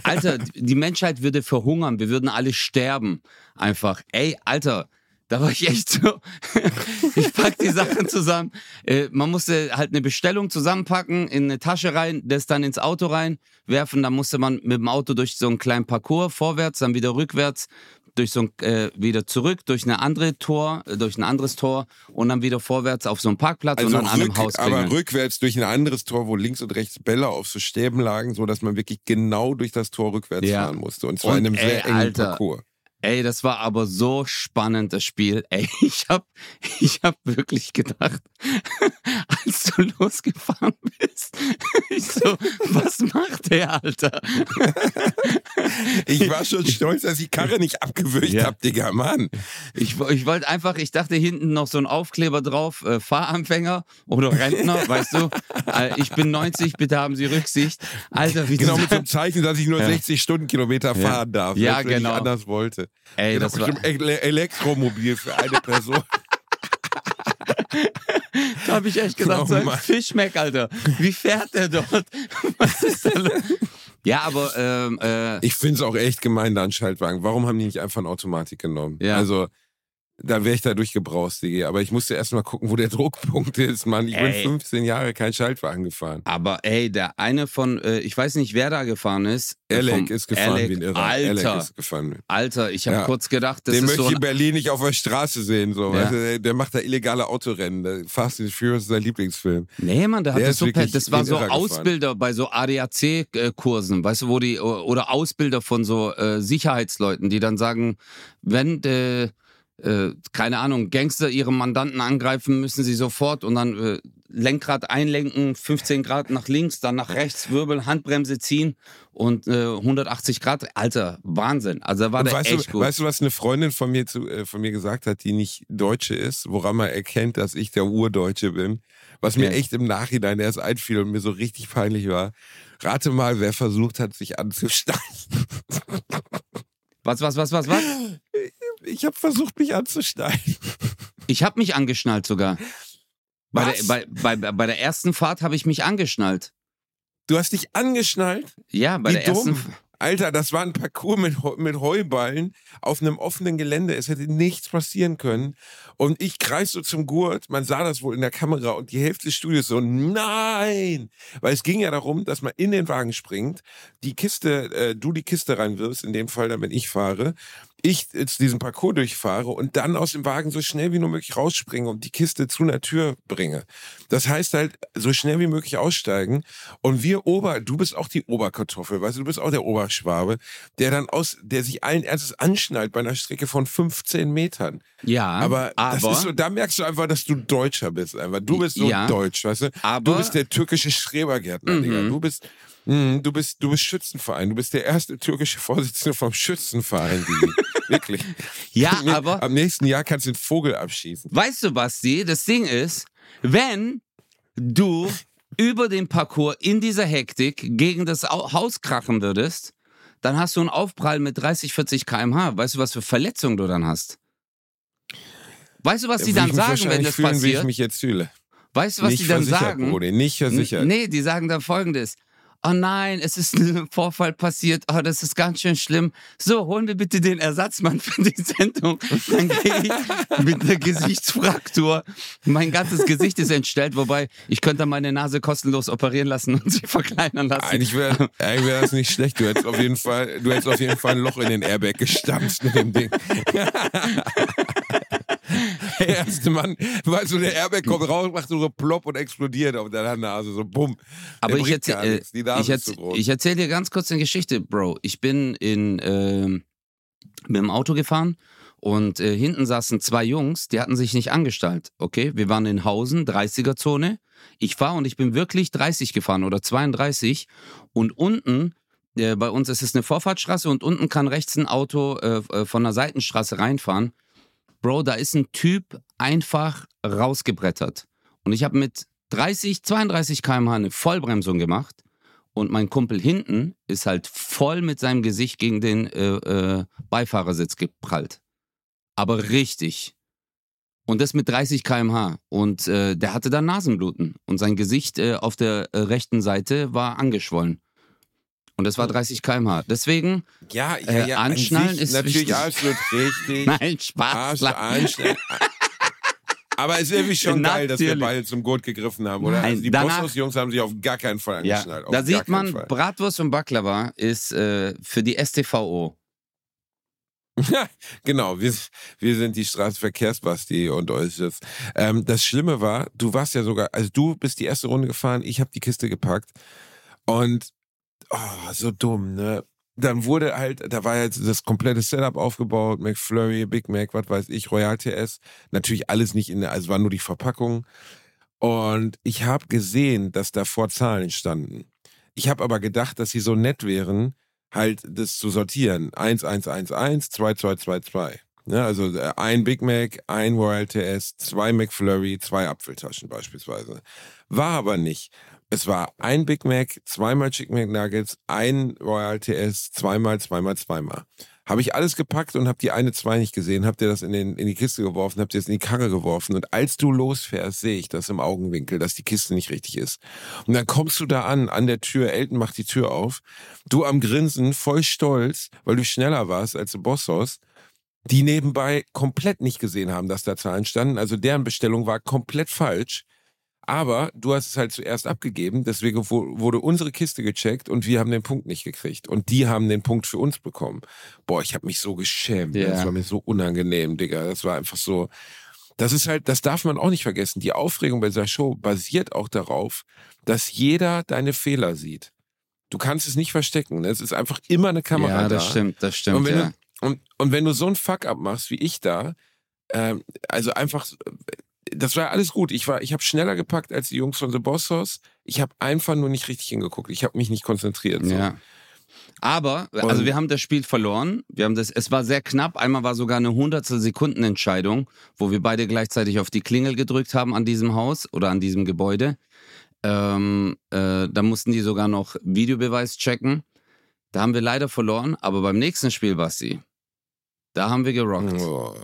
Alter, die Menschheit würde verhungern, wir würden alle sterben. Einfach. Ey, Alter, da war ich echt so. ich pack die Sachen zusammen. Äh, man musste halt eine Bestellung zusammenpacken, in eine Tasche rein, das dann ins Auto reinwerfen. Dann musste man mit dem Auto durch so einen kleinen Parcours vorwärts, dann wieder rückwärts, durch so ein, äh, wieder zurück durch eine andere Tor, äh, durch ein anderes Tor und dann wieder vorwärts auf so einen Parkplatz Also und dann an einem rück, Haus bringen. aber rückwärts durch ein anderes Tor, wo links und rechts Bälle auf so Stäben lagen, so dass man wirklich genau durch das Tor rückwärts Ja. fahren musste. Und zwar Und in einem ey, sehr engen Alter, Parcours. Ey, das war aber so spannend, das Spiel. Ey, ich hab, ich hab wirklich gedacht, als du losgefahren bist, ich so, was macht der, Alter? Ich war schon stolz, dass ich die Karre nicht abgewürgt Ja. hab, Digga, Mann. Ich, ich wollte einfach, ich dachte hinten noch so ein Aufkleber drauf, äh, Fahranfänger oder Rentner, weißt du? Äh, ich bin 90, bitte haben Sie Rücksicht. Alter, wie Genau mit einem Zeichen, dass ich nur Ja. 60 Stundenkilometer Ja. fahren darf. Ja, selbst wenn genau. ich anders wollte. Ey, Genau, das war, Ele Elektromobil für eine Person. da habe ich echt gedacht, Oh so ein. Fischmeck, Alter. Wie fährt der dort? Was ist da los? Ja, aber ähm, äh, Ich finde es auch echt gemein, da einen Schaltwagen. Warum haben die nicht einfach eine Automatik genommen? Ja. Also, da wäre ich da durchgebraust, Digi. Aber ich musste erst mal gucken, wo der Druckpunkt ist, Mann. Ich Ey. bin 15 Jahre kein Schaltwagen gefahren. Aber ey, der eine von, äh, ich weiß nicht, wer da gefahren ist. äh, Alec vom- ist gefahren Alec, wie ein Irrer. Alter, Alec ist gefahren. Alter, ich habe Ja. kurz gedacht, das Den ist möchte so ich in Berlin nicht auf der Straße sehen. So. Ja. Weißt du, der, der macht da illegale Autorennen. Fast and Furious ist sein Lieblingsfilm. Nee, Mann, der hat Der das ist so, per- das war so Irrer gefahren. Ausbilder bei so ADAC-Kursen, weißt du, wo die, oder Ausbilder von so äh, Sicherheitsleuten, die dann sagen, wenn, äh, äh, keine Ahnung, Gangster ihre Mandanten angreifen, müssen sie sofort und dann äh, Lenkrad einlenken, 15 Grad nach links, dann nach rechts wirbeln, Handbremse ziehen und äh, 180 Grad. Alter, Wahnsinn. Also da war Und der weißt, echt du, gut. weißt du, was eine Freundin von mir, zu, äh, von mir gesagt hat, die nicht Deutsche ist, woran man erkennt, dass ich der Urdeutsche bin? Was mir Ja. echt im Nachhinein erst einfiel und mir so richtig peinlich war. Rate mal, wer versucht hat, sich anzusteigen. was, was, was, was, was? Ich habe versucht, mich anzusteigen. Ich habe mich angeschnallt sogar. Bei der, bei, bei, bei der ersten Fahrt habe ich mich angeschnallt. Du hast dich angeschnallt? Ja, bei Wie der ersten. dumm. Alter, das war ein Parcours mit, mit Heuballen auf einem offenen Gelände. Es hätte nichts passieren können. Und ich kreis so zum Gurt. Man sah das wohl in der Kamera und die Hälfte des Studios so, nein! Weil es ging ja darum, dass man in den Wagen springt, die Kiste, äh, du die Kiste reinwirfst, in dem Fall dann, wenn ich fahre, ich jetzt diesen Parcours durchfahre und dann aus dem Wagen so schnell wie nur möglich rausspringe und die Kiste zu einer Tür bringe. Das heißt halt, so schnell wie möglich aussteigen. Und wir Ober, du bist auch die Oberkartoffel, weißt du, du bist auch der Oberschwabe, der dann aus, der sich allen Ernstes anschnallt bei einer Strecke von 15 Metern. Ja, Aber, aber, das ist so, da merkst du einfach, dass du Deutscher bist. Einfach. Du bist so Ja. deutsch, weißt du? aber Du bist der türkische Schrebergärtner, Mhm. Digga. Du bist, mh, du bist, du bist Schützenverein. Du bist der erste türkische Vorsitzende vom Schützenverein. Wirklich. ja, Nee, aber Am nächsten Jahr kannst du den Vogel abschießen. weißt du, Basti, das Ding ist, wenn du über den Parcours in dieser Hektik gegen das Au- Haus krachen würdest, dann hast du einen Aufprall mit 30, 40 km/h. Weißt du, was für Verletzungen du dann hast? Weißt du, was die dann sagen, wenn das fühlen, wie ich passiert? mich jetzt fühle. Weißt du, was nicht die dann sagen? Brudi, nicht versichert. Nee, die sagen dann folgendes. Oh nein, es ist ein Vorfall passiert. Oh, das ist ganz schön schlimm. So, holen wir bitte den Ersatzmann für die Sendung. Dann gehe ich mit einer Gesichtsfraktur. Mein ganzes Gesicht ist entstellt, wobei ich könnte meine Nase kostenlos operieren lassen und sie verkleinern lassen. Eigentlich wäre eigentlich wär das nicht schlecht. Du hättest auf jeden Fall, du hättest auf jeden Fall ein Loch in den Airbag gestampft mit dem Ding. Der erste Mann, weil so der Airbag kommt raus, macht so plopp und explodiert auf deiner Nase, so bumm. Aber ich, erzähl, äh, ich, erzähl, groß. ich erzähle dir ganz kurz eine Geschichte, Bro. Ich bin in, ähm, mit dem Auto gefahren und äh, hinten saßen zwei Jungs, die hatten sich nicht angestallt. Okay, wir waren in Hausen, 30er-Zone. Ich fahre und ich bin wirklich 30 gefahren oder 32 und unten. äh, Bei uns ist es eine Vorfahrtsstraße und unten kann rechts ein Auto äh, äh, von der Seitenstraße reinfahren. Bro, da ist ein Typ einfach rausgebrettert. Und ich habe mit 30, 32 km/h eine Vollbremsung gemacht. Und mein Kumpel hinten ist halt voll mit seinem Gesicht gegen den äh, äh, Beifahrersitz geprallt. aber richtig. Und das mit 30 km/h. Und äh, der hatte dann Nasenbluten. Und sein Gesicht äh, auf der äh, rechten Seite war angeschwollen. Und das war 30 km/h. Deswegen, Ja, ja, Äh, ja. an anschnallen ist natürlich wichtig. absolut richtig. nein, Spaß. Aber es ist irgendwie schon geil, dass wir Natürlich. beide zum Gurt gegriffen haben, oder? Nein, also die Bossos-Jungs haben sich auf gar keinen Fall Ja, angeschnallt. auf da sieht man, Fall. Bratwurst und Baklava ist äh, für die STVO. genau, wir, wir sind die Straßenverkehrsbasti und euch das. Ähm, das Schlimme war, du warst ja sogar, also du bist die erste Runde gefahren, ich habe die Kiste gepackt und oh, so dumm, ne? Dann wurde halt, da war jetzt das komplette Setup aufgebaut, McFlurry, Big Mac, was weiß ich, Royal TS. Natürlich alles nicht in der, also war nur die Verpackung. Und ich habe gesehen, dass davor Zahlen standen. Ich habe aber gedacht, dass sie so nett wären, halt das zu sortieren. 1111, 2222. Ne, also äh, ein Big Mac, ein Royal TS, zwei McFlurry, zwei Apfeltaschen beispielsweise. War aber nicht. Es war ein Big Mac, zweimal Chicken McNuggets, ein Royal TS, zweimal, zweimal, zweimal. Habe ich alles gepackt und habe die eine zwei nicht gesehen, hab dir das in, den, in die Kiste geworfen, hab dir das in die Karre geworfen und als du losfährst, sehe ich das im Augenwinkel, dass die Kiste nicht richtig ist. Und dann kommst du da an, an der Tür, Elton macht die Tür auf, du am Grinsen, voll stolz, weil du schneller warst als die Bossos, die nebenbei komplett nicht gesehen haben, dass da Zahlen standen. Also deren Bestellung war komplett falsch. Aber du hast es halt zuerst abgegeben, deswegen wu- wurde unsere Kiste gecheckt und wir haben den Punkt nicht gekriegt. Und die haben den Punkt für uns bekommen. Boah, ich habe mich so geschämt. ne? Ja. Das war mir so unangenehm, Digga. Das war einfach so. Das ist halt, das darf man auch nicht vergessen. Die Aufregung bei dieser Show basiert auch darauf, dass jeder deine Fehler sieht. Du kannst es nicht verstecken. ne? Es ist einfach immer eine Kamera ja, da. das stimmt, das stimmt. Und wenn, ja. du, und, und wenn du so einen Fuck-up machst wie ich da, ähm, also einfach, das war alles gut. Ich war, ich habe schneller gepackt als die Jungs von The Boss House. Ich habe einfach nur nicht richtig hingeguckt. Ich habe mich nicht konzentriert. So. Ja. Aber, also Und- wir haben das Spiel verloren. Wir haben das, es war sehr knapp. Einmal war sogar eine hundertstel Sekunden Entscheidung, wo wir beide gleichzeitig auf die Klingel gedrückt haben an diesem Haus oder an diesem Gebäude. Ähm, äh, da mussten die sogar noch Videobeweis checken. Da haben wir leider verloren, aber beim nächsten Spiel, Basti, da haben wir gerockt. Oh,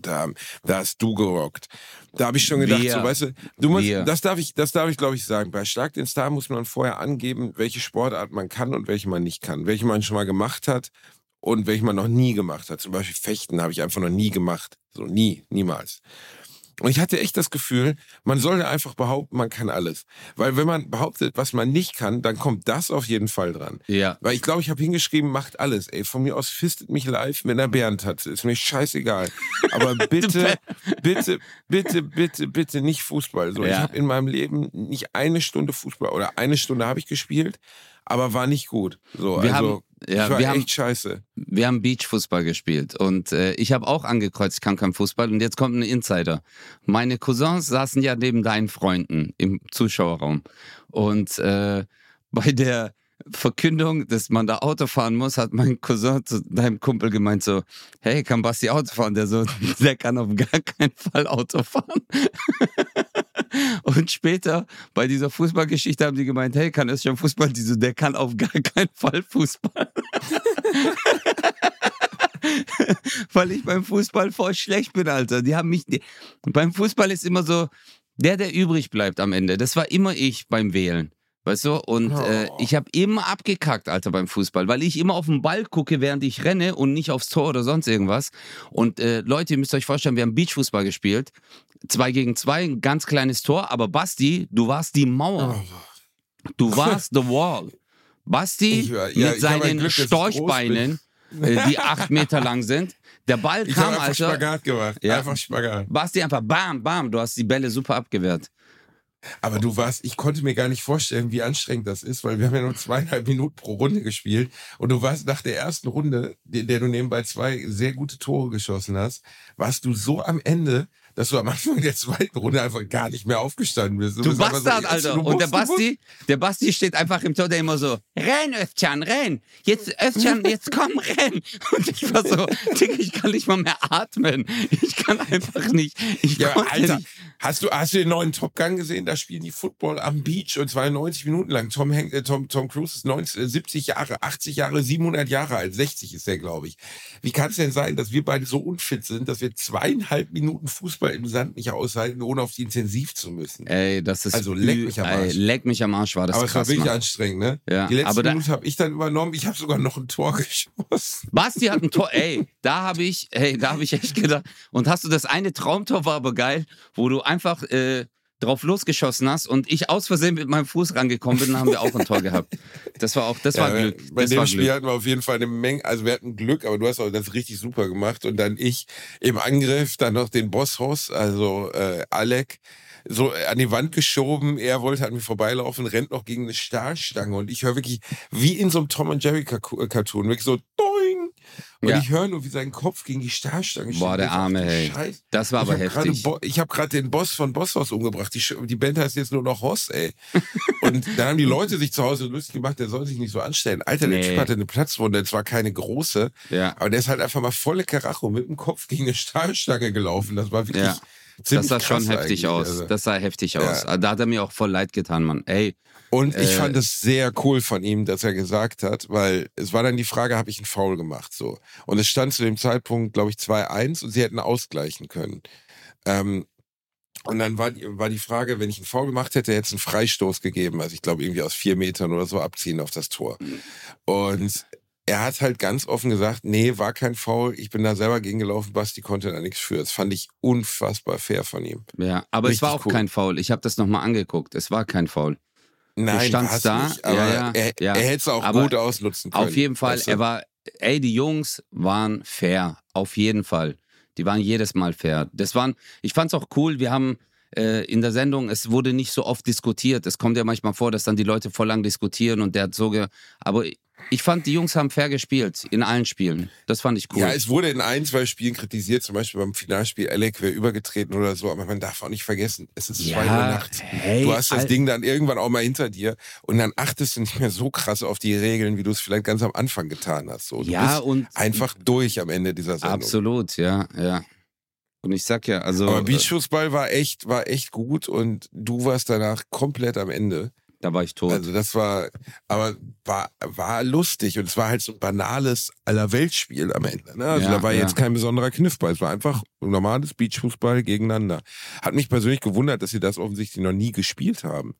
da, da hast du gerockt. Da habe ich schon gedacht, Wir. so, weißt du, du musst, Wir. das darf ich, das darf ich, glaube ich, sagen. Bei Stark den Star muss man vorher angeben, welche Sportart man kann und welche man nicht kann, welche man schon mal gemacht hat und welche man noch nie gemacht hat. Zum Beispiel Fechten habe ich einfach noch nie gemacht, so nie, niemals. Und ich hatte echt das Gefühl, man sollte einfach behaupten, man kann alles. Weil wenn man behauptet, was man nicht kann, dann kommt das auf jeden Fall dran. Ja. Weil ich glaube, ich habe hingeschrieben, macht alles. Ey, von mir aus fistet mich live mit einer Bärentatze. Ist mir scheißegal. Aber bitte, bitte, bitte, bitte, bitte nicht Fußball. So, ich Ja. habe in meinem Leben nicht eine Stunde Fußball oder eine Stunde habe ich gespielt, aber war nicht gut. So, Wir also haben- ja, war wir echt haben- scheiße. Wir haben Beachfußball gespielt und äh, ich habe auch angekreuzt, ich kann kein Fußball und jetzt kommt ein Insider. Meine Cousins saßen ja neben deinen Freunden im Zuschauerraum und äh, bei der Verkündung, dass man da Auto fahren muss, hat mein Cousin zu deinem Kumpel gemeint so, hey, kann Basti Auto fahren? Der so, der kann auf gar keinen Fall Auto fahren. Und später bei dieser Fußballgeschichte haben die gemeint, hey, kann es schon Fußball? Die so, der kann auf gar keinen Fall Fußball. Weil ich beim Fußball voll schlecht bin, Alter. Die haben mich. Die, beim Fußball ist immer so, der, der übrig bleibt am Ende, das war immer ich beim Wählen. Weißt du? Und äh, Oh. ich habe immer abgekackt, Alter, beim Fußball, weil ich immer auf den Ball gucke, während ich renne und nicht aufs Tor oder sonst irgendwas. Und äh, Leute, ihr müsst euch vorstellen, wir haben Beachfußball gespielt. Zwei gegen zwei, ein ganz kleines Tor, aber Basti, du warst die Mauer. Du warst the wall. Basti Ich war- ja, mit ich seinen Glück, ich Storchbeinen, äh, die acht Meter lang sind. Der Ball Ich kam, einfach Alter. Spagat gemacht. Ja. Einfach Spagat. Basti einfach bam, bam. Du hast die Bälle super abgewehrt. Aber du warst, ich konnte mir gar nicht vorstellen, wie anstrengend das ist, weil wir haben ja nur zweieinhalb Minuten pro Runde gespielt und du warst nach der ersten Runde, in der du nebenbei zwei sehr gute Tore geschossen hast, warst du so am Ende, dass du am Anfang der zweiten Runde einfach gar nicht mehr aufgestanden bist. Du bist einfach Bastard, jetzt, Alter. du Und der du. Basti, der Basti steht einfach im Tor, der immer so, renn, Özcan, renn. Jetzt, Özcan, jetzt komm, renn. Und ich war so, Digga, ich kann nicht mal mehr atmen. Ich kann einfach nicht. Ich Ja, Alter. nicht. Hast du, hast du den neuen Top Gun gesehen? Da spielen die Football am Beach und zwar 90 Minuten lang. Tom, Hank, äh, Tom, Tom Cruise ist 90, 70 äh, Jahre, 80 Jahre, 700 Jahre alt. 60 ist er, glaube ich. Wie kann es denn sein, dass wir beide so unfit sind, dass wir zweieinhalb Minuten Fußball im Sand nicht aushalten, ohne auf die Intensiv zu müssen? Ey, das ist. Also leck mich am Arsch. Ey, leck mich am Arsch war das aber es war krass, wirklich Mann. anstrengend, ne? Ja, Die letzte Minute habe ich dann übernommen. Ich habe sogar noch ein Tor geschossen. Basti hat ein Tor, ey, da habe ich, ey, da habe ich echt gedacht. Und hast du das eine Traumtor war aber geil, wo du einfach äh, drauf losgeschossen hast und ich aus Versehen mit meinem Fuß rangekommen bin, dann haben wir auch ein Tor gehabt. Das war auch, das war Ja, Glück. Bei Das dem war Spiel Glück. hatten wir auf jeden Fall eine Menge, also wir hatten Glück, aber du hast auch das richtig super gemacht. Und dann ich im Angriff, dann noch den Bosshaus, also äh, Alec, so äh, an die Wand geschoben. Er wollte an mir vorbeilaufen, rennt noch gegen eine Stahlstange. Und ich höre wirklich, wie in so einem Tom und Jerry äh, Cartoon, wirklich so. Und Ja. ich höre nur, wie sein Kopf gegen die Stahlstange Boah, schlägt. der Ich sag, Arme, hey. Scheiß. Das war aber ich grade heftig. Bo- ich habe gerade den Boss von Bosshaus umgebracht. Die, die Band heißt jetzt nur noch Hoss, ey. Und dann haben die Leute sich zu Hause lustig gemacht, der soll sich nicht so anstellen. Alter, der Nee. Typ hatte eine Platzwunde, zwar keine große, Ja. aber der ist halt einfach mal volle Karacho mit dem Kopf gegen eine Stahlstange gelaufen. Das war wirklich Ja. Das sah schon heftig aus. Also. Das sah heftig aus. Da hat er mir auch voll leid getan, Mann. Ey, Und ich Äh, fand es sehr cool von ihm, dass er gesagt hat, weil es war dann die Frage, habe ich einen Foul gemacht? So. Und es stand zu dem Zeitpunkt, glaube ich, 2-1 und sie hätten ausgleichen können. Ähm, und dann war die, war die Frage, wenn ich einen Foul gemacht hätte, hätte es einen Freistoß gegeben. Also ich glaube, irgendwie aus vier Metern oder so abziehen auf das Tor. Und er hat halt ganz offen gesagt, nee, war kein Foul. Ich bin da selber gegengelaufen, Basti konnte da nichts für. Das fand ich unfassbar fair von ihm. ja. Aber es Richtig war auch cool. kein Foul. Ich habe das nochmal angeguckt. Es war kein Foul. Nein, standst war's da, nicht, aber ja, ja, er, ja. er hätte es auch Aber gut ausnutzen können. Auf jeden Fall, weißt du? er war, ey, die Jungs waren fair. Auf jeden Fall. Die waren jedes Mal fair. Das waren, ich fand's auch cool, wir haben äh, in der Sendung, es wurde nicht so oft diskutiert. Es kommt ja manchmal vor, dass dann die Leute voll lang diskutieren und der hat so, ge aber ich fand, die Jungs haben fair gespielt, in allen Spielen. Das fand ich cool. Ja, es wurde in ein, zwei Spielen kritisiert, zum Beispiel beim Finalspiel, Alec wäre übergetreten oder so, aber man darf auch nicht vergessen, es ist zwei Uhr nachts. hey, Du hast das Al- Ding dann irgendwann auch mal hinter dir und dann achtest du nicht mehr so krass auf die Regeln, wie du es vielleicht ganz am Anfang getan hast. So, du Ja, bist und einfach durch am Ende dieser Sendung. absolut, ja, ja. Und ich sag ja, also Aber äh, Beachfußball war echt, war echt gut und du warst danach komplett am Ende. da war ich tot. Also das war, aber war, war lustig und es war halt so ein banales Allerweltspiel am Ende. Ne? Also Ja, da war ja. jetzt kein besonderer Kniff bei. Es war einfach ein normales Beachfußball gegeneinander. Hat mich persönlich gewundert, dass sie das offensichtlich noch nie gespielt haben.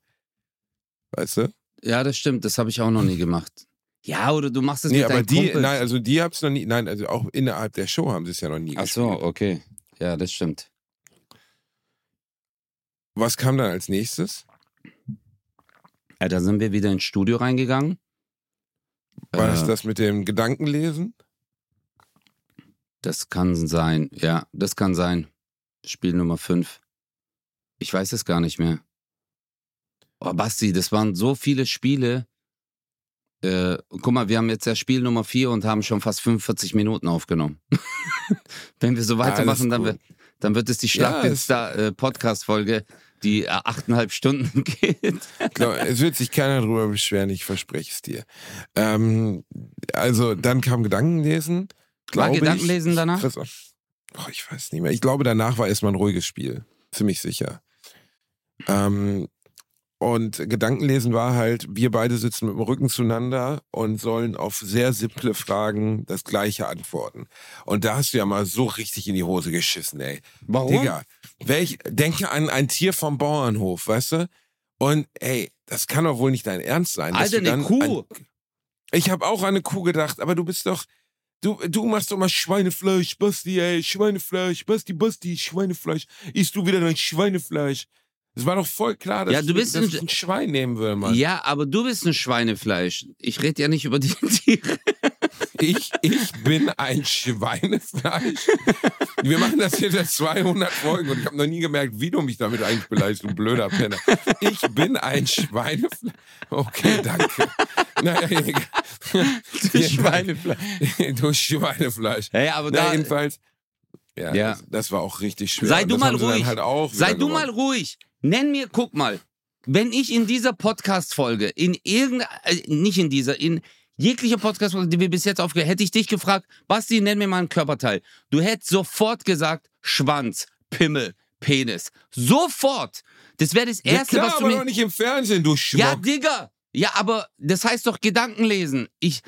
Weißt du? ja, das stimmt, das habe ich auch noch nie gemacht. Ja, oder du machst es Nee, mit aber deinen die, Kumpels. nein, also die hab's noch nie, nein, also auch innerhalb der Show haben sie es ja noch nie Ach gespielt. so, okay. Ja, das stimmt. Was kam dann als nächstes? Ja, da sind wir wieder ins Studio reingegangen. War Äh, das das mit dem Gedankenlesen? Das kann sein, ja, das kann sein. Spiel Nummer 5. Ich weiß es gar nicht mehr. Oh, Basti, das waren so viele Spiele. Äh, guck mal, wir haben jetzt ja Spiel Nummer 4 und haben schon fast 45 Minuten aufgenommen. Wenn wir so weitermachen, dann, dann wird es die Ja, es- Schlagpizza-Podcast-Folge, die äh, achteinhalb Stunden geht. Glaub, es wird sich keiner drüber beschweren, ich verspreche es dir. Ähm, also dann kam Gedankenlesen. War glaub ich. Gedankenlesen danach? Ich, weiß- oh, ich weiß nicht mehr. Ich glaube, danach war erstmal ein ruhiges Spiel. Ziemlich sicher. Ähm, und Gedankenlesen war halt, wir beide sitzen mit dem Rücken zueinander und sollen auf sehr simple Fragen das gleiche antworten. Und da hast du ja mal so richtig in die Hose geschissen, ey. Warum? Digga, welch, denke an ein Tier vom Bauernhof, weißt du? Und ey, das kann doch wohl nicht dein Ernst sein. Alter, eine Kuh. Ein, ich habe auch an eine Kuh gedacht, aber du bist doch, du, du machst doch mal Schweinefleisch, Basti, ey, Schweinefleisch, Basti, Basti, Schweinefleisch. Isst du wieder dein Schweinefleisch? Es war doch voll klar, dass, Ja, du bist dass ein- ich ein Schwein nehmen will, Mann. Ja, aber du bist ein Schweinefleisch. Ich rede ja nicht über die Tiere. Ich, ich bin ein Schweinefleisch. Wir machen das hier seit 200 Folgen und ich habe noch nie gemerkt, wie du mich damit eigentlich beleidigst, du blöder Penner. Ich bin ein Schweinefleisch. Okay, danke. Naja, egal. Du Schweinefleisch. Du Schweinefleisch. Hey, aber Na, da, jedenfalls. Ja, Ja. Das, das war auch richtig schwer. Sei du das mal ruhig. Halt sei du gewonnen. mal ruhig. Nenn mir, guck mal, wenn ich in dieser Podcast-Folge, in irgendeiner, äh, nicht in dieser, in jeglicher Podcast-Folge, die wir bis jetzt aufgehört hätte ich dich gefragt, Basti, nenn mir mal ein Körperteil. Du hättest sofort gesagt, Schwanz, Pimmel, Penis. Sofort. Das wäre das Ja, Erste, klar, was du aber mir... doch nicht im Fernsehen, du Schmuck. Ja, Digga. Ja, aber das heißt doch Gedanken lesen. Ich,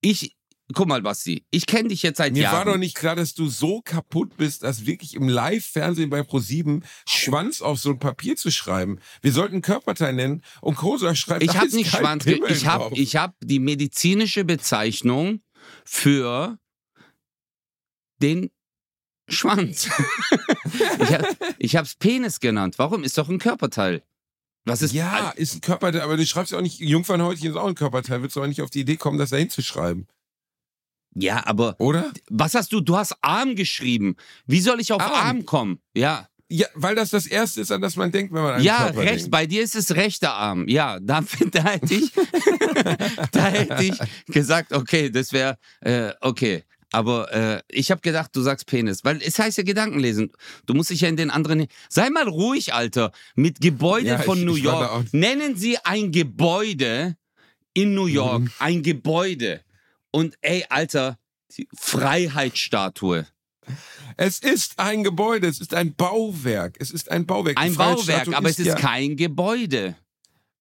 ich, guck mal, Basti, ich kenne dich jetzt seit Mir Jahren. war doch nicht klar, dass du so kaputt bist, dass wirklich im Live-Fernsehen bei ProSieben Schwanz auf so ein Papier zu schreiben. Wir sollten Körperteil nennen und Kosa schreibt ich habe nicht Schwanz, Pimmel ich habe ich hab die medizinische Bezeichnung für den Schwanz. ich habe hab's Penis genannt. Warum? Ist doch ein Körperteil. Was ist ja, ist ein Körperteil, aber du schreibst ja auch nicht, Jungfernhäutchen ist auch ein Körperteil, würdest du aber nicht auf die Idee kommen, das da hinzuschreiben, Ja, aber oder? was hast du? Du hast Arm geschrieben. Wie soll ich auf Arm? Arm, kommen? Ja. Ja, weil das das Erste ist, an das man denkt, wenn man an Ja, Körper rechts. denkt. Bei dir ist es rechter Arm. Ja, da, da hätte ich, da hätte ich gesagt, okay, das wäre äh, okay. Aber äh, ich habe gedacht, du sagst Penis, weil es heißt ja Gedanken lesen. Du musst dich ja in den anderen. Sei mal ruhig, Alter. Mit Gebäude Ja, von ich- New ich war da York. auch- Nennen Sie ein Gebäude in New York, Mhm. ein Gebäude. Und ey, Alter, die Freiheitsstatue. Es ist ein Gebäude, es ist ein Bauwerk, es ist ein Bauwerk. Die Ein Bauwerk, Freiheitsstatue aber es ist ja, kein Gebäude.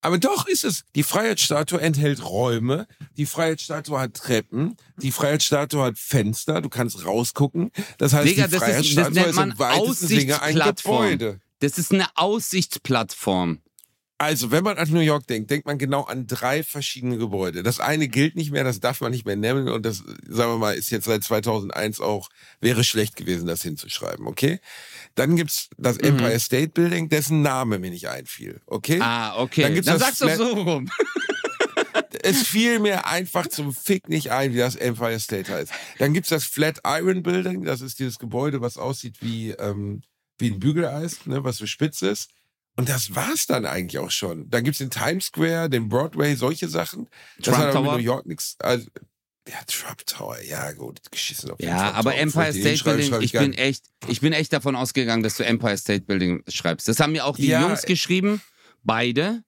Aber doch ist es. Die Freiheitsstatue enthält Räume, die Freiheitsstatue hat Treppen, die Freiheitsstatue hat Fenster, du kannst rausgucken. Das heißt, Digga, die das ist- das Freiheitsstatue ist im weitesten Sinne ein Aussichtsplattform. Gebäude. Das ist eine Aussichtsplattform. Also, wenn man an New York denkt, denkt man genau an drei verschiedene Gebäude. Das eine gilt nicht mehr, das darf man nicht mehr nennen und das, sagen wir mal, ist jetzt seit 2001 auch, wäre schlecht gewesen, das hinzuschreiben, okay? Dann gibt's das Mhm. Empire State Building, dessen Name mir nicht einfiel, okay? Ah, okay. Dann Dann, gibt's das sag's doch Flat- so rum. Es fiel mir einfach zum Fick nicht ein, wie das Empire State heißt. Dann gibt's das Flatiron Building, das ist dieses Gebäude, was aussieht wie, ähm, wie ein Bügeleis, ne, was so spitz ist. Und das war's dann eigentlich auch schon. Dann gibt's den Times Square, den Broadway, solche Sachen. Das Trump hat aber mit Tower? New York nichts. Also, ja, Trump Tower, ja gut, geschissen auf den Ja, Trump aber Tower. Empire ich State Building, ich gar bin echt, ich bin echt davon ausgegangen, dass du Empire State Building schreibst. Das haben mir auch die Ja. Jungs geschrieben. Beide.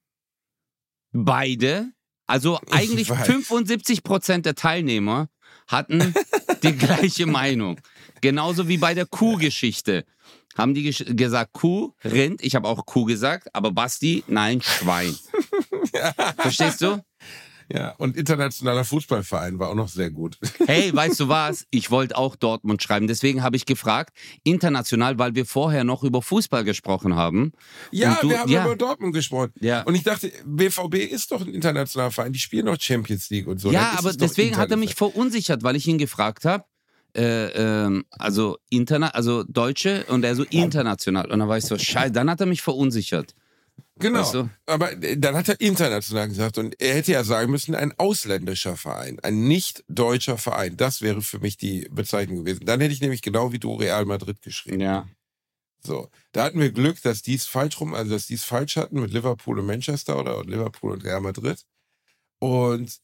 Beide. Also eigentlich weiß. 75 Prozent der Teilnehmer hatten die gleiche Meinung. Genauso wie bei der Kuhgeschichte. Haben die gesch- gesagt, Kuh, Rind, ich habe auch Kuh gesagt, aber Basti, nein, Schwein. Verstehst du? Ja, und internationaler Fußballverein war auch noch sehr gut. Hey, weißt du was? Ich wollte auch Dortmund schreiben. Deswegen habe ich gefragt, international, weil wir vorher noch über Fußball gesprochen haben. Ja, du- wir haben ja. über Dortmund gesprochen. Ja. Und ich dachte, BVB ist doch ein internationaler Verein, die spielen doch Champions League und so. ja, aber deswegen hat er mich verunsichert, weil ich ihn gefragt habe. Äh, ähm, also interna also Deutsche und er so international und dann war ich so scheiße, dann hat er mich verunsichert. Genau. Weißt du? Aber äh, dann hat er international gesagt und er hätte ja sagen müssen, ein ausländischer Verein, ein nicht deutscher Verein. Das wäre für mich die Bezeichnung gewesen. Dann hätte ich nämlich genau wie du Real Madrid geschrieben. Ja. So. Da hatten wir Glück, dass die es falsch rum, also dass die es falsch hatten mit Liverpool und Manchester oder Liverpool und Real Madrid. Und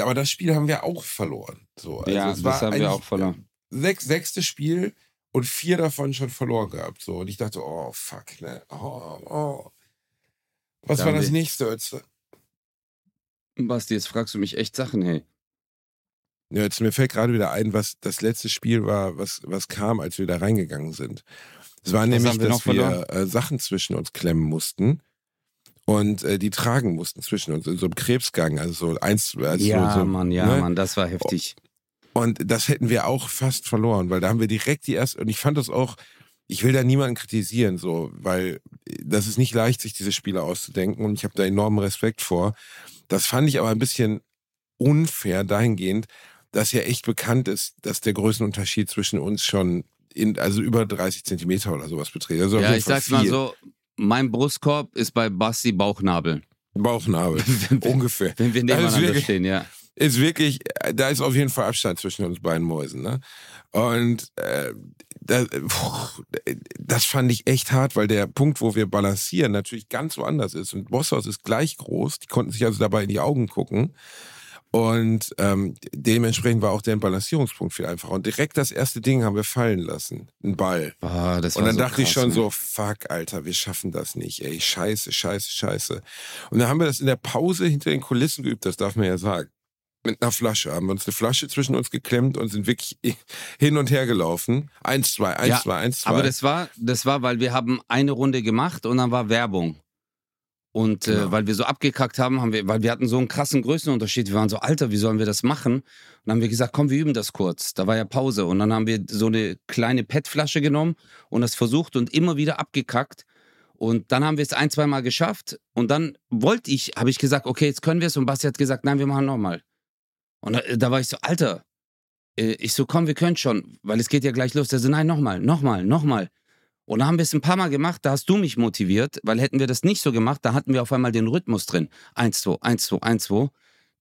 aber das Spiel haben wir auch verloren. So, also ja, das haben wir auch verloren. Sechs, sechstes Spiel und vier davon schon verloren gehabt. So. Und ich dachte, oh fuck, ne? Oh, oh. Was Da war das nächste, Ötze? Basti, jetzt fragst du mich echt Sachen, hey. Ja, jetzt mir fällt gerade wieder ein, was das letzte Spiel war, was, was kam, als wir da reingegangen sind. Es war nämlich, haben wir dass wir äh, Sachen zwischen uns klemmen mussten und äh, die tragen mussten zwischen uns in so einem Krebsgang, also so eins, also ja, so, Mann, ja, ne? Mann, das war heftig. Und das hätten wir auch fast verloren, weil da haben wir direkt die erste, und ich fand das auch, ich will da niemanden kritisieren, so, weil das ist nicht leicht, sich diese Spiele auszudenken und ich habe da enormen Respekt vor. Das fand ich aber ein bisschen unfair dahingehend, dass ja echt bekannt ist, dass der Größenunterschied zwischen uns schon in, also über 30 Zentimeter oder sowas beträgt. Also Ja, ich sag's mal viel. so, mein Brustkorb ist bei Basti Bauchnabel. Bauchnabel. Ungefähr. Wenn wir nebeneinander wirklich- stehen, ja. Ist wirklich, äh, da ist auf jeden Fall Abstand zwischen uns beiden Mäusen. Ne? Und äh, das, das fand ich echt hart, weil der Punkt, wo wir balancieren, natürlich ganz woanders ist. Und Bosshaus ist gleich groß, die konnten sich also dabei in die Augen gucken. Und ähm, dementsprechend war auch der Balancierungspunkt viel einfacher. Und direkt das erste Ding haben wir fallen lassen. Ein Ball. Das Und dann so dachte ich krass, schon ne? so, fuck, Alter, wir schaffen das nicht, ey, scheiße, scheiße, scheiße. Und dann haben wir das in der Pause hinter den Kulissen geübt, das darf man ja sagen. Mit einer Flasche. Haben wir uns eine Flasche zwischen uns geklemmt und sind wirklich hin und her gelaufen. Eins, zwei, eins, ja, zwei, eins, zwei. Aber das war, das war, weil wir haben eine Runde gemacht und dann war Werbung. Und äh, genau. äh, weil wir so abgekackt haben, haben wir, weil wir hatten so einen krassen Größenunterschied. Wir waren so, Alter, wie sollen wir das machen? Und dann haben wir gesagt, komm, wir üben das kurz. Da war ja Pause. Und dann haben wir so eine kleine PET-Flasche genommen und das versucht und immer wieder abgekackt. Und dann haben wir es ein, zwei Mal geschafft. Und dann wollte ich, habe ich gesagt, okay, jetzt können wir es. Und Basti hat gesagt, nein, wir machen nochmal. Und da, da, war ich so, Alter, äh, ich so, komm, wir können schon, weil es geht ja gleich los. Der so, nein, nochmal, nochmal, nochmal. Und dann haben wir es ein paar Mal gemacht, da hast du mich motiviert, weil hätten wir das nicht so gemacht, da hatten wir auf einmal den Rhythmus drin. Eins, zwei, eins, zwei, eins, zwei.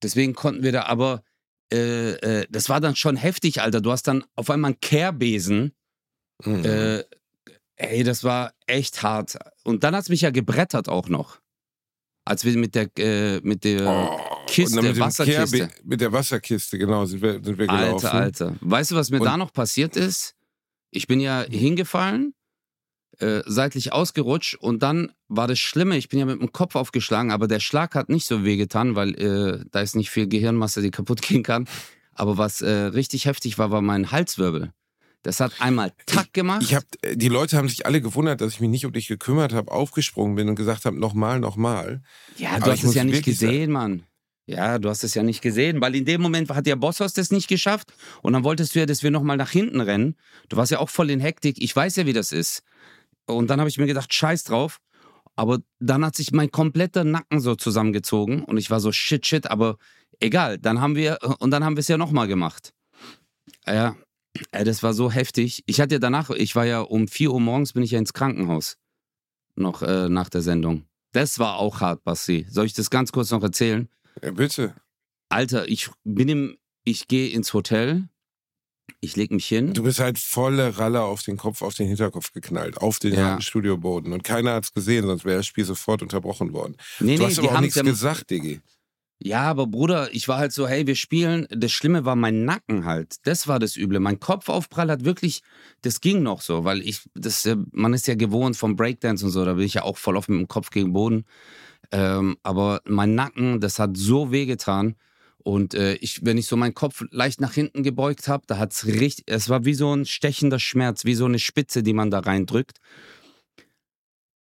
Deswegen konnten wir da aber, äh, äh, das war dann schon heftig, Alter. Du hast dann auf einmal einen Kehrbesen. Mhm. Äh, ey, das war echt hart. Und dann hat es mich ja gebrettert auch noch. Als wir mit der, äh, mit der oh, Kiste, mit Wasserkiste. Kehrbe mit der Wasserkiste, genau, sind wir, sind wir gelaufen. Alter, Alter. Weißt du, was mir und da noch passiert ist? Ich bin ja hingefallen äh, seitlich ausgerutscht und dann war das Schlimme, ich bin ja mit dem Kopf aufgeschlagen, aber der Schlag hat nicht so wehgetan, weil äh, da ist nicht viel Gehirnmasse, die kaputt gehen kann. Aber was äh, richtig heftig war, war mein Halswirbel. Das hat einmal Tack gemacht. Ich, ich hab, die Leute haben sich alle gewundert, dass ich mich nicht um dich gekümmert habe, aufgesprungen bin und gesagt habe, nochmal, nochmal. Ja, du aber hast es ja nicht gesehen, sagen. Mann. Ja, du hast es ja nicht gesehen, weil in dem Moment hat ja Bosshaus das nicht geschafft und dann wolltest du ja, dass wir nochmal nach hinten rennen. Du warst ja auch voll in Hektik. Ich weiß ja, wie das ist. Und dann habe ich mir gedacht, scheiß drauf. Aber dann hat sich mein kompletter Nacken so zusammengezogen und ich war so shit, shit, aber egal. Dann haben wir, und dann haben wir es ja nochmal gemacht. Ja, das war so heftig. Ich hatte ja danach, ich war ja um 4 Uhr morgens, bin ich ja ins Krankenhaus. Noch äh, nach der Sendung. Das war auch hart, Basti. Soll ich das ganz kurz noch erzählen? Ja, bitte. Alter, ich bin im, ich gehe ins Hotel ich leg mich hin. Du bist halt volle Ralle auf den Kopf, auf den Hinterkopf geknallt, auf den ja. Studioboden. Und keiner hat's gesehen, sonst wäre das Spiel sofort unterbrochen worden. Nee, du nee, hast aber auch nichts gesagt, Diggi. Ja, aber Bruder, ich war halt so, hey, wir spielen. Das Schlimme war mein Nacken halt. Das war das Üble. Mein Kopfaufprall hat wirklich, das ging noch so, weil ich, das, äh, man ist ja gewohnt vom Breakdance und so, da bin ich ja auch voll oft mit dem Kopf gegen den Boden. Ähm, aber mein Nacken, das hat so wehgetan. getan und äh, ich, wenn ich so meinen Kopf leicht nach hinten gebeugt habe, da hat es richtig, es war wie so ein stechender Schmerz, wie so eine Spitze, die man da reindrückt.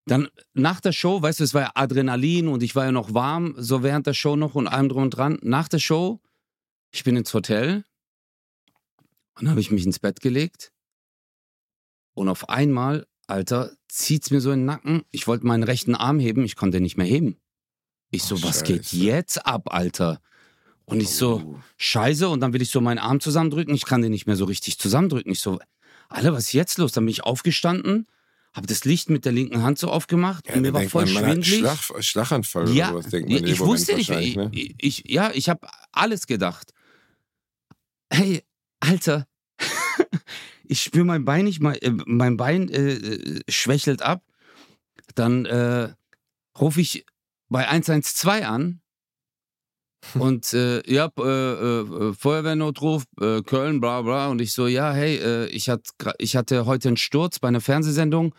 Dann nach der Show, weißt du, es war ja Adrenalin und ich war ja noch warm, so während der Show noch und allem drum und dran. Nach der Show, ich bin ins Hotel und dann habe ich mich ins Bett gelegt und auf einmal, Alter, zieht es mir so in den Nacken. Ich wollte meinen rechten Arm heben, ich konnte nicht mehr heben. Ich so, oh, was geht jetzt ab, Alter? Und ich so, scheiße, und dann will ich so meinen Arm zusammendrücken. Ich kann den nicht mehr so richtig zusammendrücken. Ich so, Alter, was ist jetzt los? Dann bin ich aufgestanden, habe das Licht mit der linken Hand so aufgemacht ja, und mir war voll man, schwindelig. Schlag, Schlaganfall ja, oder was denkt man Ich wusste nicht, ich, ne? ich, ja, ich habe alles gedacht. Hey, Alter, ich spüre mein Bein nicht mal, äh, mein Bein äh, äh schwächelt ab. Dann äh, rufe ich bei 112 an und äh, ja, äh, äh, Feuerwehrnotruf, äh, Köln, bla bla. Und ich so, ja, hey, äh, ich, hat, ich hatte heute einen Sturz bei einer Fernsehsendung,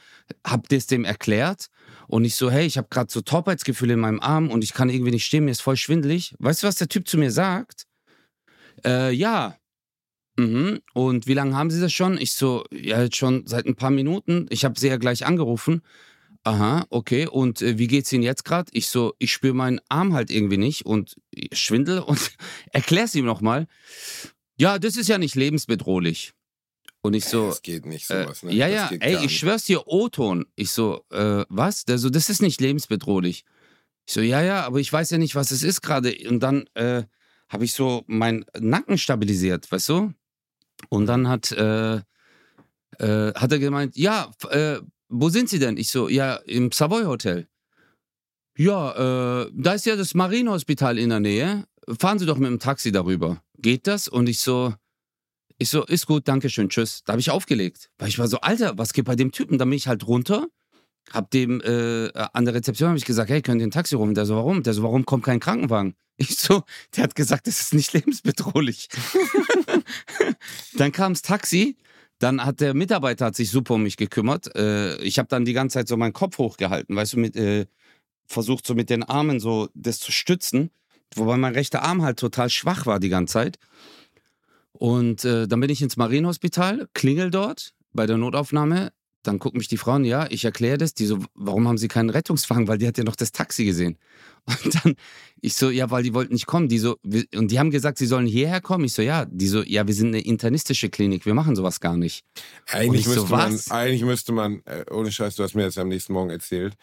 hab das dem erklärt. Und ich so, hey, ich habe gerade so Taubheitsgefühle in meinem Arm und ich kann irgendwie nicht stehen, mir ist voll schwindelig. Weißt du, was der Typ zu mir sagt? Äh, ja. Mhm. Und wie lange haben Sie das schon? Ich so, ja, jetzt schon seit ein paar Minuten. Ich habe sie ja gleich angerufen. Aha, okay. Und äh, wie geht's Ihnen jetzt gerade? Ich so, ich spüre meinen Arm halt irgendwie nicht und schwindel und erklär's ihm nochmal. Ja, das ist ja nicht lebensbedrohlich. Und ich so. Das geht nicht sowas, ne? Ja, ja, ey, ich schwör's dir, O-Ton. Ich so, äh, was? Der so, das ist nicht lebensbedrohlich. Ich so, ja, ja, aber ich weiß ja nicht, was es ist gerade. Und dann äh, habe ich so meinen Nacken stabilisiert, weißt du? Und dann hat, äh, äh, hat er gemeint, ja, äh, wo sind Sie denn? Ich so, ja, im Savoy Hotel. Ja, äh, da ist ja das Marienhospital in der Nähe. Fahren Sie doch mit dem Taxi darüber. Geht das? Und ich so, ich so, ist gut, danke schön, tschüss. Da habe ich aufgelegt. Weil ich war so, Alter, was geht bei dem Typen? Da bin ich halt runter, hab dem äh, an der Rezeption ich gesagt, hey, könnt ihr ein Taxi rufen? Der so, warum? Der so, warum kommt kein Krankenwagen? Ich so, der hat gesagt, das ist nicht lebensbedrohlich. Dann kam das Taxi dann hat der Mitarbeiter hat sich super um mich gekümmert. Äh, ich habe dann die ganze Zeit so meinen Kopf hochgehalten, weißt du, mit, äh, versucht so mit den Armen so das zu stützen. wobei mein rechter Arm halt total schwach war die ganze Zeit. Und äh, dann bin ich ins Marienhospital, klingel dort bei der Notaufnahme. Dann gucken mich die Frauen, ja, ich erkläre das. Die so, warum haben sie keinen Rettungswagen? Weil die hat ja noch das Taxi gesehen. Und dann, ich so, ja, weil die wollten nicht kommen. Die so, und die haben gesagt, sie sollen hierher kommen. Ich so, ja. Die so, ja, wir sind eine internistische Klinik, wir machen sowas gar nicht. Eigentlich, müsste, so, man, eigentlich müsste man, äh, ohne Scheiß, du hast mir das am nächsten Morgen erzählt,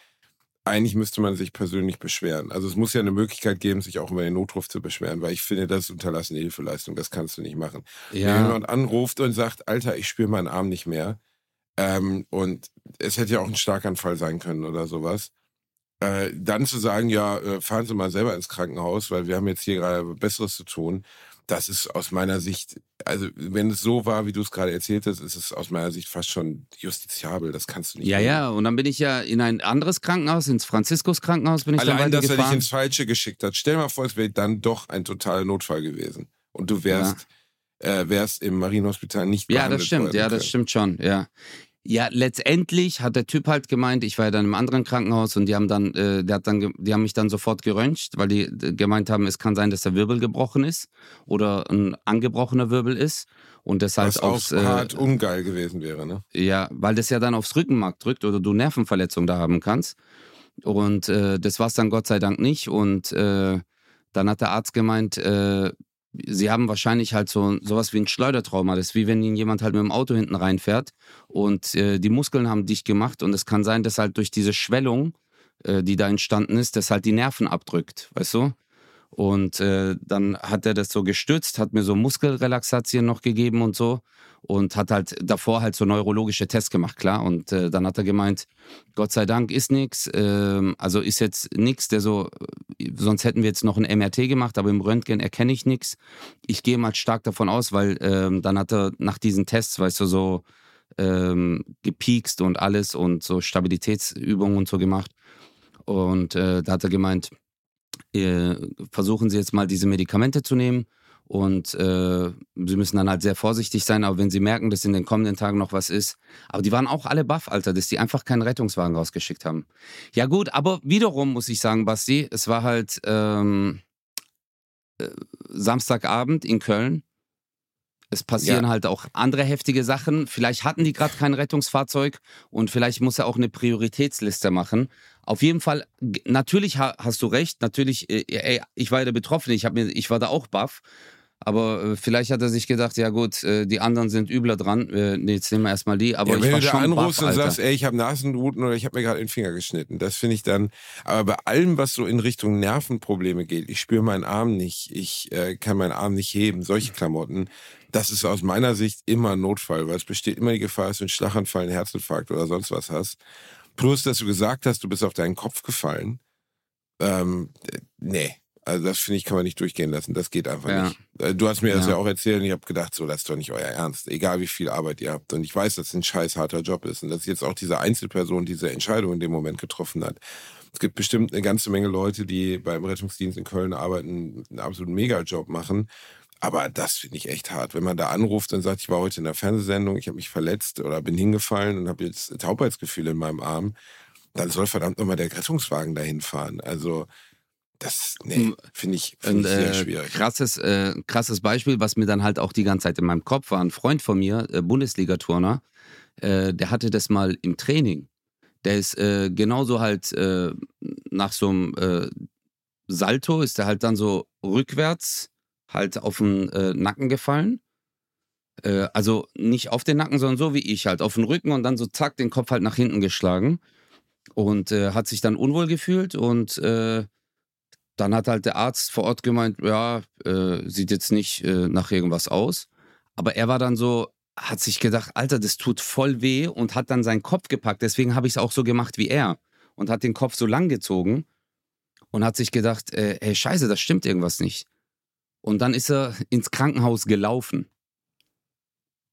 eigentlich müsste man sich persönlich beschweren. Also es muss ja eine Möglichkeit geben, sich auch über den Notruf zu beschweren, weil ich finde, das ist unterlassene Hilfeleistung, das kannst du nicht machen. Ja. Wenn jemand anruft und sagt, Alter, ich spüre meinen Arm nicht mehr, ähm, und es hätte ja auch ein Starkanfall sein können oder sowas, äh, dann zu sagen, ja, äh, fahren Sie mal selber ins Krankenhaus, weil wir haben jetzt hier gerade Besseres zu tun, das ist aus meiner Sicht, also wenn es so war, wie du es gerade erzählt hast, ist es aus meiner Sicht fast schon justiziabel. Das kannst du nicht. Ja, machen. ja. Und dann bin ich ja in ein anderes Krankenhaus, ins Franziskus Krankenhaus, bin ich Allein, dann dass er dich ins Falsche geschickt hat. Stell mal vor, es wäre dann doch ein totaler Notfall gewesen und du wärst, ja. äh, wärst im Marienhospital nicht Ja, das stimmt. Ja, das stimmt schon. Ja. Ja, letztendlich hat der Typ halt gemeint, ich war ja dann im anderen Krankenhaus und die haben dann, äh, der hat dann, die haben mich dann sofort geröntgt, weil die äh, gemeint haben, es kann sein, dass der Wirbel gebrochen ist oder ein angebrochener Wirbel ist und das halt Was aufs, auch hart äh, ungeil gewesen wäre, ne? Ja, weil das ja dann aufs Rückenmark drückt oder du Nervenverletzungen da haben kannst und äh, das war es dann Gott sei Dank nicht und äh, dann hat der Arzt gemeint, äh, sie haben wahrscheinlich halt so sowas wie ein Schleudertrauma. Das ist wie wenn ihnen jemand halt mit dem Auto hinten reinfährt und äh, die Muskeln haben dicht gemacht und es kann sein, dass halt durch diese Schwellung, äh, die da entstanden ist, das halt die Nerven abdrückt, weißt du? Und äh, dann hat er das so gestützt, hat mir so Muskelrelaxatien noch gegeben und so und hat halt davor halt so neurologische Tests gemacht, klar. Und äh, dann hat er gemeint, Gott sei Dank ist nichts, äh, also ist jetzt nichts, der so, sonst hätten wir jetzt noch ein MRT gemacht, aber im Röntgen erkenne ich nichts. Ich gehe mal stark davon aus, weil ähm, dann hat er nach diesen Tests, weißt du, so ähm, gepiekst und alles und so Stabilitätsübungen und so gemacht. Und äh, da hat er gemeint, äh, versuchen Sie jetzt mal diese Medikamente zu nehmen und äh, Sie müssen dann halt sehr vorsichtig sein, aber wenn Sie merken, dass in den kommenden Tagen noch was ist. Aber die waren auch alle baff, Alter, dass die einfach keinen Rettungswagen rausgeschickt haben. Ja gut, aber wiederum muss ich sagen, Basti, es war halt ähm, äh, Samstagabend in Köln es passieren ja. halt auch andere heftige Sachen. Vielleicht hatten die gerade kein Rettungsfahrzeug und vielleicht muss er auch eine Prioritätsliste machen. Auf jeden Fall, natürlich hast du recht, natürlich, äh, ey, ich war ja der Betroffene, ich, mir, ich war da auch baff. Aber äh, vielleicht hat er sich gedacht, ja gut, äh, die anderen sind übler dran. Nee, jetzt nehmen wir erstmal die. Aber ja, wenn du da anrufst und sagst, ey, ich habe Nasenbluten oder ich habe mir gerade den Finger geschnitten, das finde ich dann. Aber bei allem, was so in Richtung Nervenprobleme geht, ich spüre meinen Arm nicht, ich äh, kann meinen Arm nicht heben, solche Klamotten, das ist aus meiner Sicht immer ein Notfall, weil es besteht immer die Gefahr, dass du einen Schlaganfall, einen Herzinfarkt oder sonst was hast. Plus, dass du gesagt hast, du bist auf deinen Kopf gefallen. Ähm, nee, also das finde ich, kann man nicht durchgehen lassen. Das geht einfach ja. nicht. Äh, du hast mir das ja, ja auch erzählt und ich habe gedacht, so, das ist doch nicht euer Ernst. Egal wie viel Arbeit ihr habt. Und ich weiß, dass es ein scheiß harter Job ist und dass jetzt auch diese Einzelperson diese Entscheidung in dem Moment getroffen hat. Es gibt bestimmt eine ganze Menge Leute, die beim Rettungsdienst in Köln arbeiten, einen absoluten Mega-Job machen. Aber das finde ich echt hart. Wenn man da anruft und sagt, ich war heute in der Fernsehsendung, ich habe mich verletzt oder bin hingefallen und habe jetzt Taubheitsgefühle in meinem Arm, dann soll verdammt nochmal der Rettungswagen dahin fahren. Also das nee, hm, finde ich, find ich sehr äh, schwierig. Krasses, äh, krasses Beispiel, was mir dann halt auch die ganze Zeit in meinem Kopf war. Ein Freund von mir, äh, Bundesligaturner, äh, der hatte das mal im Training. Der ist äh, genauso halt äh, nach so einem äh, Salto, ist der halt dann so rückwärts halt auf den Nacken gefallen. also nicht auf den Nacken, sondern so wie ich halt, auf den Rücken und dann so zack, den Kopf halt nach hinten geschlagen. Und hat sich dann unwohl gefühlt und dann hat halt der Arzt vor Ort gemeint, ja, äh, sieht jetzt nicht äh, nach irgendwas aus. Aber er war dann so, hat sich gedacht, Alter, das tut voll weh und hat dann seinen Kopf gepackt. Deswegen habe ich es auch so gemacht wie er und hat den Kopf so lang gezogen und hat sich gedacht, äh, hey, scheiße, das stimmt irgendwas nicht. Und dann ist er ins Krankenhaus gelaufen.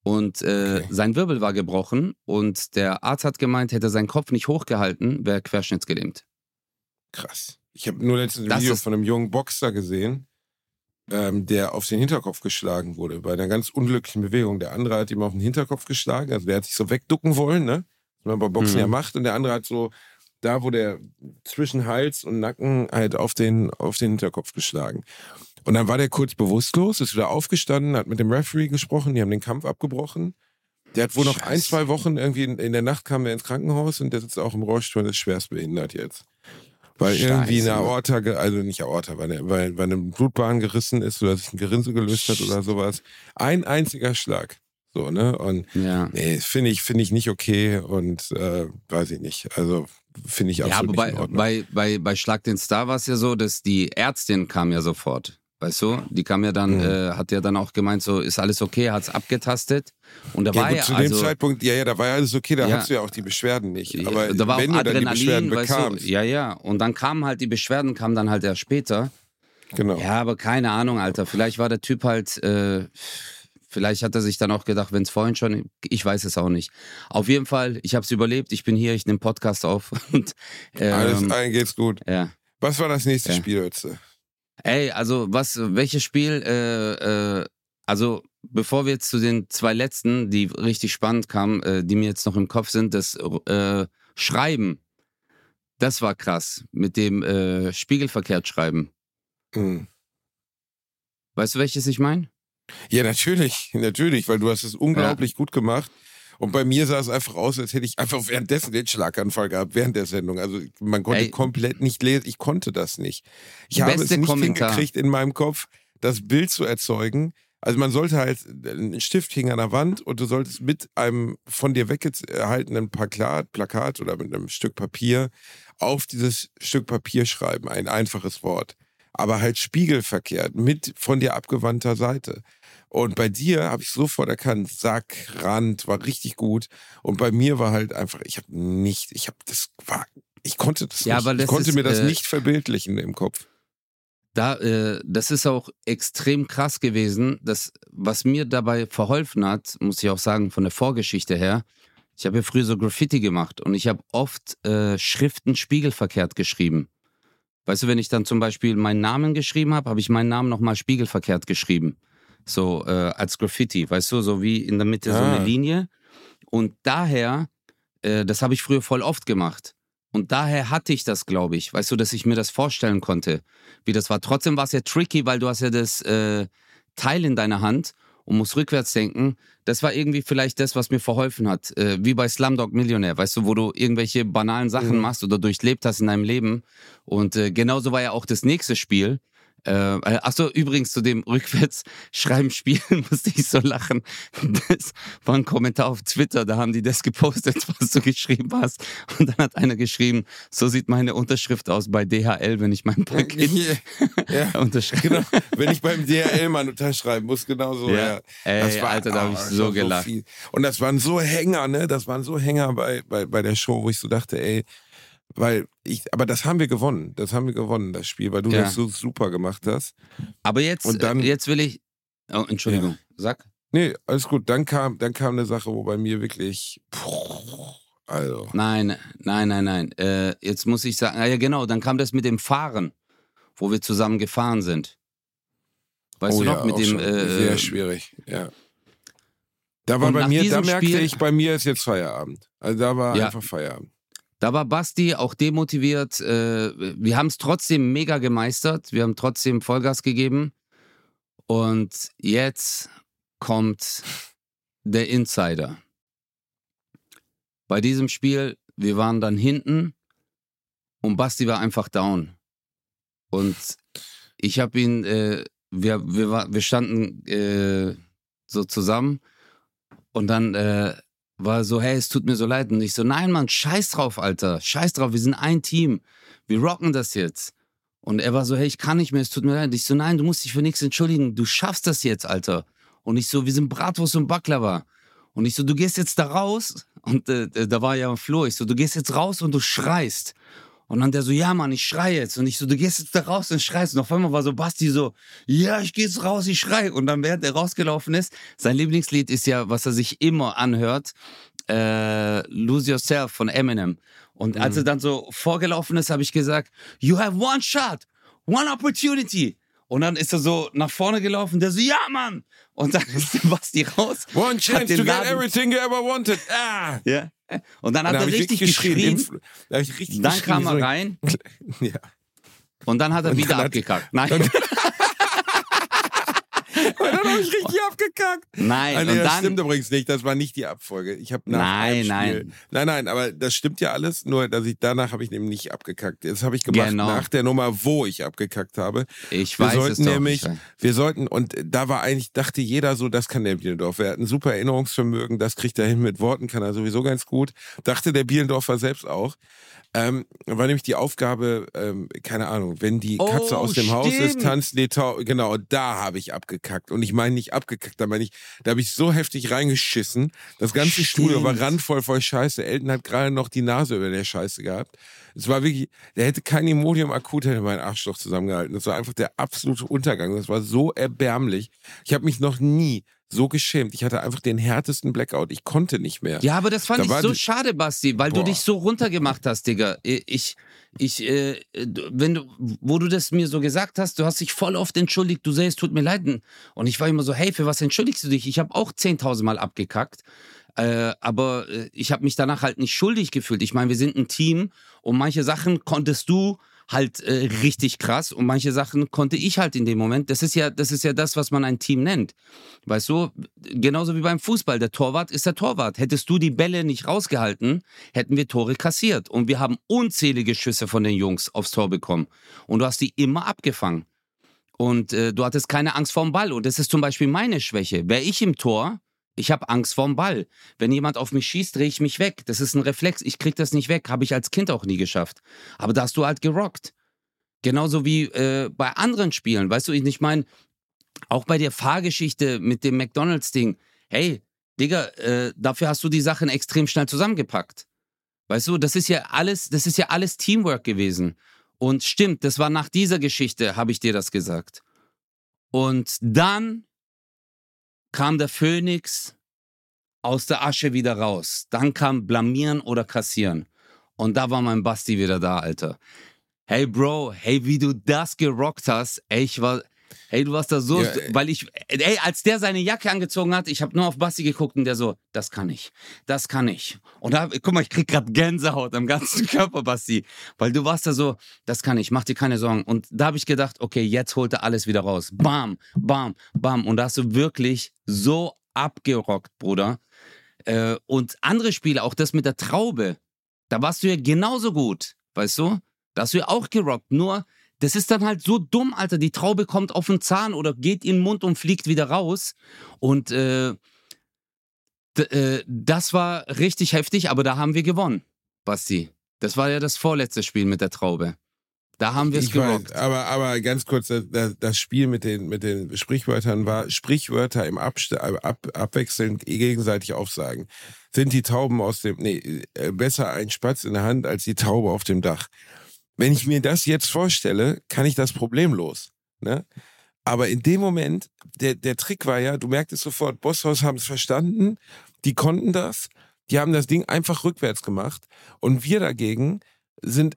Und äh, okay. sein Wirbel war gebrochen und der Arzt hat gemeint, hätte er seinen Kopf nicht hochgehalten, wäre querschnittsgelähmt. Krass. Ich habe nur letztens ein Video von einem jungen Boxer gesehen, ähm, der auf den Hinterkopf geschlagen wurde, bei einer ganz unglücklichen Bewegung. Der andere hat ihm auf den Hinterkopf geschlagen, also der hat sich so wegducken wollen, ne? Was man bei Boxen mhm. ja macht, und der andere hat so da wo der zwischen Hals und Nacken halt auf den, auf den Hinterkopf geschlagen. Und dann war der kurz bewusstlos, ist wieder aufgestanden, hat mit dem Referee gesprochen, die haben den Kampf abgebrochen. Der hat wohl noch ein, zwei Wochen irgendwie in, in, der Nacht kam er ins Krankenhaus und der sitzt auch im Rollstuhl und ist schwerst behindert jetzt. Weil Scheiße. irgendwie eine Aorta, also nicht Aorta, weil, eine, weil, weil eine Blutbahn gerissen ist oder sich ein Gerinse gelöst hat oder sowas. Ein einziger Schlag. So, ne? Und ja. nee, finde ich, finde ich nicht okay und äh, weiß ich nicht. Also finde ich absolut ja, aber bei, bei, bei, bei Schlag den Star war es ja so, dass die Ärztin kam ja sofort. Weißt du, die kam ja dann, mhm. äh, hat ja dann auch gemeint, so ist alles okay, hat es abgetastet. Und da ja, war gut, ja zu dem also, Zeitpunkt, ja, ja, da war ja alles okay, da ja, hast du ja auch die Beschwerden nicht. Aber da war wenn auch Adrenalin, du dann die Beschwerden bekamst, du, ja, ja. Und dann kamen halt die Beschwerden, kamen dann halt erst später. Genau. Ja, aber keine Ahnung, Alter. Vielleicht war der Typ halt, äh, vielleicht hat er sich dann auch gedacht, wenn es vorhin schon, ich weiß es auch nicht. Auf jeden Fall, ich habe es überlebt, ich bin hier, ich nehme Podcast auf. Und, ähm, Alles, allen geht's gut. Ja. Was war das nächste ja. Spiel, Ötze? Ey, also was, welches Spiel, äh, äh, also bevor wir jetzt zu den zwei letzten, die richtig spannend kamen, äh, die mir jetzt noch im Kopf sind, das äh, Schreiben. Das war krass, mit dem äh, Spiegelverkehrt schreiben. Mhm. Weißt du, welches ich meine? Ja, natürlich, natürlich, weil du hast es unglaublich ja. gut gemacht. Und bei mir sah es einfach aus, als hätte ich einfach währenddessen den Schlaganfall gehabt, während der Sendung. Also man konnte Ey. komplett nicht lesen. Ich konnte das nicht. Ich habe es nicht Kommentar. hingekriegt, in meinem Kopf das Bild zu erzeugen. Also man sollte halt, ein Stift hing an der Wand und du solltest mit einem von dir weggehaltenen Plakat, Plakat oder mit einem Stück Papier auf dieses Stück Papier schreiben, ein einfaches Wort. Aber halt spiegelverkehrt, mit von dir abgewandter Seite. Und bei dir habe ich sofort erkannt, Sack, Rand, war richtig gut. Und bei mir war halt einfach, ich habe nicht, ich habe das war, ich konnte das ja, nicht, aber das ich konnte ist, mir das äh, nicht verbildlichen im Kopf. Da, äh, das ist auch extrem krass gewesen. Das, was mir dabei verholfen hat, muss ich auch sagen, von der Vorgeschichte her, ich habe ja früher so Graffiti gemacht und ich habe oft äh, Schriften spiegelverkehrt geschrieben. Weißt du, wenn ich dann zum Beispiel meinen Namen geschrieben habe, habe ich meinen Namen nochmal spiegelverkehrt geschrieben so äh, als Graffiti, weißt du, so wie in der Mitte ah. so eine ah. Linie. Und daher, äh, das habe ich früher voll oft gemacht. Und daher hatte ich das, glaube ich, weißt du, dass ich mir das vorstellen konnte, wie das war. Trotzdem war es ja tricky, weil du hast ja das äh, Teil in deiner Hand und musst rückwärts denken. Das war irgendwie vielleicht das, was mir verholfen hat. Äh, wie bei Slumdog Millionär, weißt du, wo du irgendwelche banalen Sachen mhm. machst oder durchlebt hast in deinem Leben. Und äh, genauso war ja auch das nächste Spiel. Äh, äh, achso, übrigens zu dem Rückwärtsschreiben spielen musste ich so lachen. Das war ein Kommentar auf Twitter, da haben die das gepostet, was du geschrieben hast. Und dann hat einer geschrieben, so sieht meine Unterschrift aus bei DHL, wenn ich mein Paket ja, unterschreibe. Genau, wenn ich beim DHL mal unterschreiben muss, genau so. Ja. ja. Ey, das war, Alter, da habe ich so gelacht. So und das waren so Hänger, ne? Das waren so Hänger bei, bei, bei der Show, wo ich so dachte, ey, weil ich, aber das haben wir gewonnen. Das haben wir gewonnen, das Spiel, weil du ja. das so super gemacht hast. Aber jetzt, und dann, jetzt will ich. Oh, Entschuldigung, ja. sag. Nee, alles gut. Dann kam, dann kam eine Sache, wo bei mir wirklich. Also. Nein, nein, nein, nein. Äh, jetzt muss ich sagen, ja genau, dann kam das mit dem Fahren, wo wir zusammen gefahren sind. Weißt oh, du noch, ja, mit dem. Äh, sehr schwierig, ja. Da war bei mir, da merkte Spiel, ich, bei mir ist jetzt Feierabend. Also da war ja, einfach Feierabend. Da war Basti auch demotiviert. Äh, wir haben es trotzdem mega gemeistert. Wir haben trotzdem Vollgas gegeben. Und jetzt kommt der Insider. Bei diesem Spiel, wir waren dann hinten und Basti war einfach down. Und ich habe ihn, äh, wir, wir, wir standen äh, so zusammen und dann äh, war so, hey, es tut mir so leid. Und ich so, nein, Mann, scheiß drauf, Alter. Scheiß drauf, wir sind ein Team. Wir rocken das jetzt. Und er war so, hey, ich kann nicht mehr, es tut mir leid. Ich so, nein, du musst dich für nichts entschuldigen. Du schaffst das jetzt, Alter. Und ich so, wir sind Bratwurst und Baklava. Und ich so, du gehst jetzt da raus. Und äh, da war ja Flo. Ich so, du gehst jetzt raus und du schreist. Und dann der so, ja, Mann, ich schreie jetzt. Und ich so, du gehst jetzt da raus und schreist. Und auf einmal war so Basti so, ja, ich geh jetzt raus, ich schreie. Und dann, während er rausgelaufen ist, sein Lieblingslied ist ja, was er sich immer anhört, äh, Lose Yourself von Eminem. Und mhm. als er dann so vorgelaufen ist, habe ich gesagt, you have one shot, one opportunity. Und dann ist er so nach vorne gelaufen, der so, ja, Mann! Und dann ist der Basti raus. One chance to get everything you ever wanted. Ah! Ja. Und dann hat Da er hab ich richtig geschrien. Influ- Da hab ich richtig Dann geschrien, kam er rein Ja. und dann hat er Und wieder dann abgekackt. Nein, Und dann habe ich richtig abgekackt. nein. Und das dann, stimmt übrigens nicht. Das war nicht die Abfolge. Ich habe nach Nein, nein. nein, nein, aber das stimmt ja alles. Nur, dass ich danach habe ich eben nicht abgekackt. Das habe ich gemacht Genau. nach der Nummer, wo ich abgekackt habe. ich Wir weiß es sollten doch. nämlich, wir sollten und da war eigentlich dachte jeder so, das kann der Bielendorfer. Er hat ein super Erinnerungsvermögen, das kriegt er hin mit Worten, kann er sowieso ganz gut. Dachte der Bielendorfer selbst auch. Ähm, war nämlich die Aufgabe, ähm, keine Ahnung, wenn die Oh, Katze aus dem Haus ist, stimmt. tanzt die Tau. Genau, da habe ich abgekackt. Und ich meine nicht abgekackt, da meine ich, da habe ich so heftig reingeschissen. Das ganze Stimmt. Studio war randvoll voll Scheiße. Elton hat gerade noch die Nase über der Scheiße gehabt. Es war wirklich, der hätte kein Imodium akut, hätte mein Arschloch zusammengehalten. Das war einfach der absolute Untergang. Das war so erbärmlich. Ich habe mich noch nie so geschämt. Ich hatte einfach den härtesten Blackout. Ich konnte nicht mehr. Ja, aber das fand Da ich so schade, Basti, weil Boah. du dich so runtergemacht hast, Digga. Ich, ich, äh, wenn du, wo du das mir so gesagt hast, du hast dich voll oft entschuldigt, du sagst, es tut mir leid. Und ich war immer so, hey, für was entschuldigst du dich? Ich habe auch 10.000 Mal abgekackt. Äh, aber äh, ich habe mich danach halt nicht schuldig gefühlt. Ich meine, wir sind ein Team und manche Sachen konntest du halt äh, richtig krass und manche Sachen konnte ich halt in dem Moment. Das ist ja, das ist ja das, was man ein Team nennt. Weißt du, genauso wie beim Fußball. Der Torwart ist der Torwart. Hättest du die Bälle nicht rausgehalten, hätten wir Tore kassiert. Und wir haben unzählige Schüsse von den Jungs aufs Tor bekommen. Und du hast die immer abgefangen. Und äh, du hattest keine Angst vorm Ball. Und das ist zum Beispiel meine Schwäche. Wäre ich im Tor, ich habe Angst vorm Ball. Wenn jemand auf mich schießt, drehe ich mich weg. Das ist ein Reflex. Ich krieg das nicht weg. Habe ich als Kind auch nie geschafft. Aber da hast du halt gerockt. Genauso wie äh, bei anderen Spielen. Weißt du, ich ich meine, auch bei der Fahrgeschichte mit dem McDonalds-Ding. Hey, Digga, äh, dafür hast du die Sachen extrem schnell zusammengepackt. Weißt du, das ist ja alles, das ist ja alles Teamwork gewesen. Und stimmt, das war nach dieser Geschichte, habe ich dir das gesagt. Und dann kam der Phönix aus der Asche wieder raus. Dann kam Blamieren oder Kassieren. Und da war mein Basti wieder da, Alter. Hey Bro, hey, wie du das gerockt hast, ey, ich war, hey, du warst da so, Ja, ey. weil ich, ey, als der seine Jacke angezogen hat, ich habe nur auf Basti geguckt und der so, das kann ich, das kann ich. Und da, guck mal, ich krieg grad Gänsehaut am ganzen Körper, Basti, weil du warst da so, das kann ich, mach dir keine Sorgen. Und da habe ich gedacht, okay, jetzt holt er alles wieder raus. Bam, bam, bam. Und da hast du wirklich so abgerockt, Bruder. Äh, und andere Spiele, auch das mit der Traube, da warst du ja genauso gut, weißt du? Da hast du ja auch gerockt. Nur, das ist dann halt so dumm, Alter. Die Traube kommt auf den Zahn oder geht in den Mund und fliegt wieder raus. Und äh, äh, das war richtig heftig, aber da haben wir gewonnen, Basti. Das war ja das vorletzte Spiel mit der Traube. Da haben wir es weiß, gerockt. aber, aber ganz kurz, das, das Spiel mit den, mit den Sprichwörtern war Sprichwörter im Abst ab, abwechselnd gegenseitig aufsagen. Sind die Tauben aus dem, nee, äh, besser ein Spatz in der Hand als die Taube auf dem Dach. Wenn ich mir das jetzt vorstelle, kann ich das problemlos. Ne? Aber in dem Moment, der, der Trick war ja, du merktest sofort, Bosshaus haben es verstanden, die konnten das, die haben das Ding einfach rückwärts gemacht und wir dagegen sind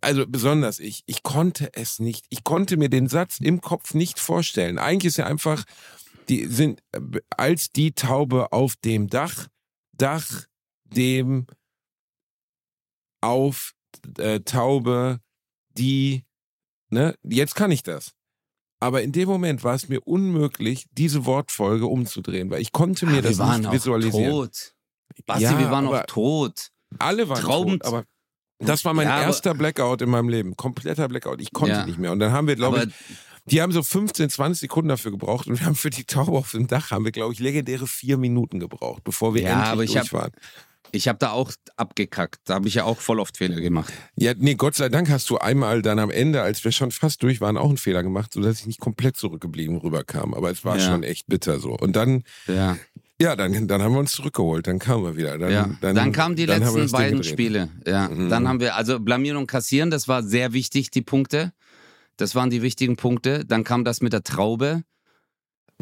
also besonders ich, ich konnte es nicht. Ich konnte mir den Satz im Kopf nicht vorstellen. Eigentlich ist ja einfach, die sind als die Taube auf dem Dach, Dach dem auf äh, Taube, die, ne, jetzt kann ich das. Aber in dem Moment war es mir unmöglich, diese Wortfolge umzudrehen, weil ich konnte mir Ah, das wir waren nicht auch visualisieren. tot. Basti, Ja, wir waren auch tot. Alle waren Trauben- tot, aber das war mein Ja, erster Blackout in meinem Leben. Kompletter Blackout. Ich konnte Ja. nicht mehr. Und dann haben wir, glaube ich, die haben so 15, 20 Sekunden dafür gebraucht und wir haben für die Taube auf dem Dach, haben wir, glaube ich, legendäre vier Minuten gebraucht, bevor wir Ja, endlich aber ich durch hab- waren. Ich habe da auch abgekackt. Da habe ich ja auch voll oft Fehler gemacht. Ja, nee, Gott sei Dank hast du einmal dann am Ende, als wir schon fast durch waren, auch einen Fehler gemacht, sodass ich nicht komplett zurückgeblieben rüberkam. Aber es war Ja. schon echt bitter so. Und dann, Ja. ja, dann, dann haben wir uns zurückgeholt, dann kamen wir wieder. Dann, ja. Dann, kamen die dann letzten beiden gedreht. Spiele. Ja. Mhm. Dann haben wir, also blamieren und kassieren, das war sehr wichtig, die Punkte. Das waren die wichtigen Punkte. Dann kam das mit der Traube.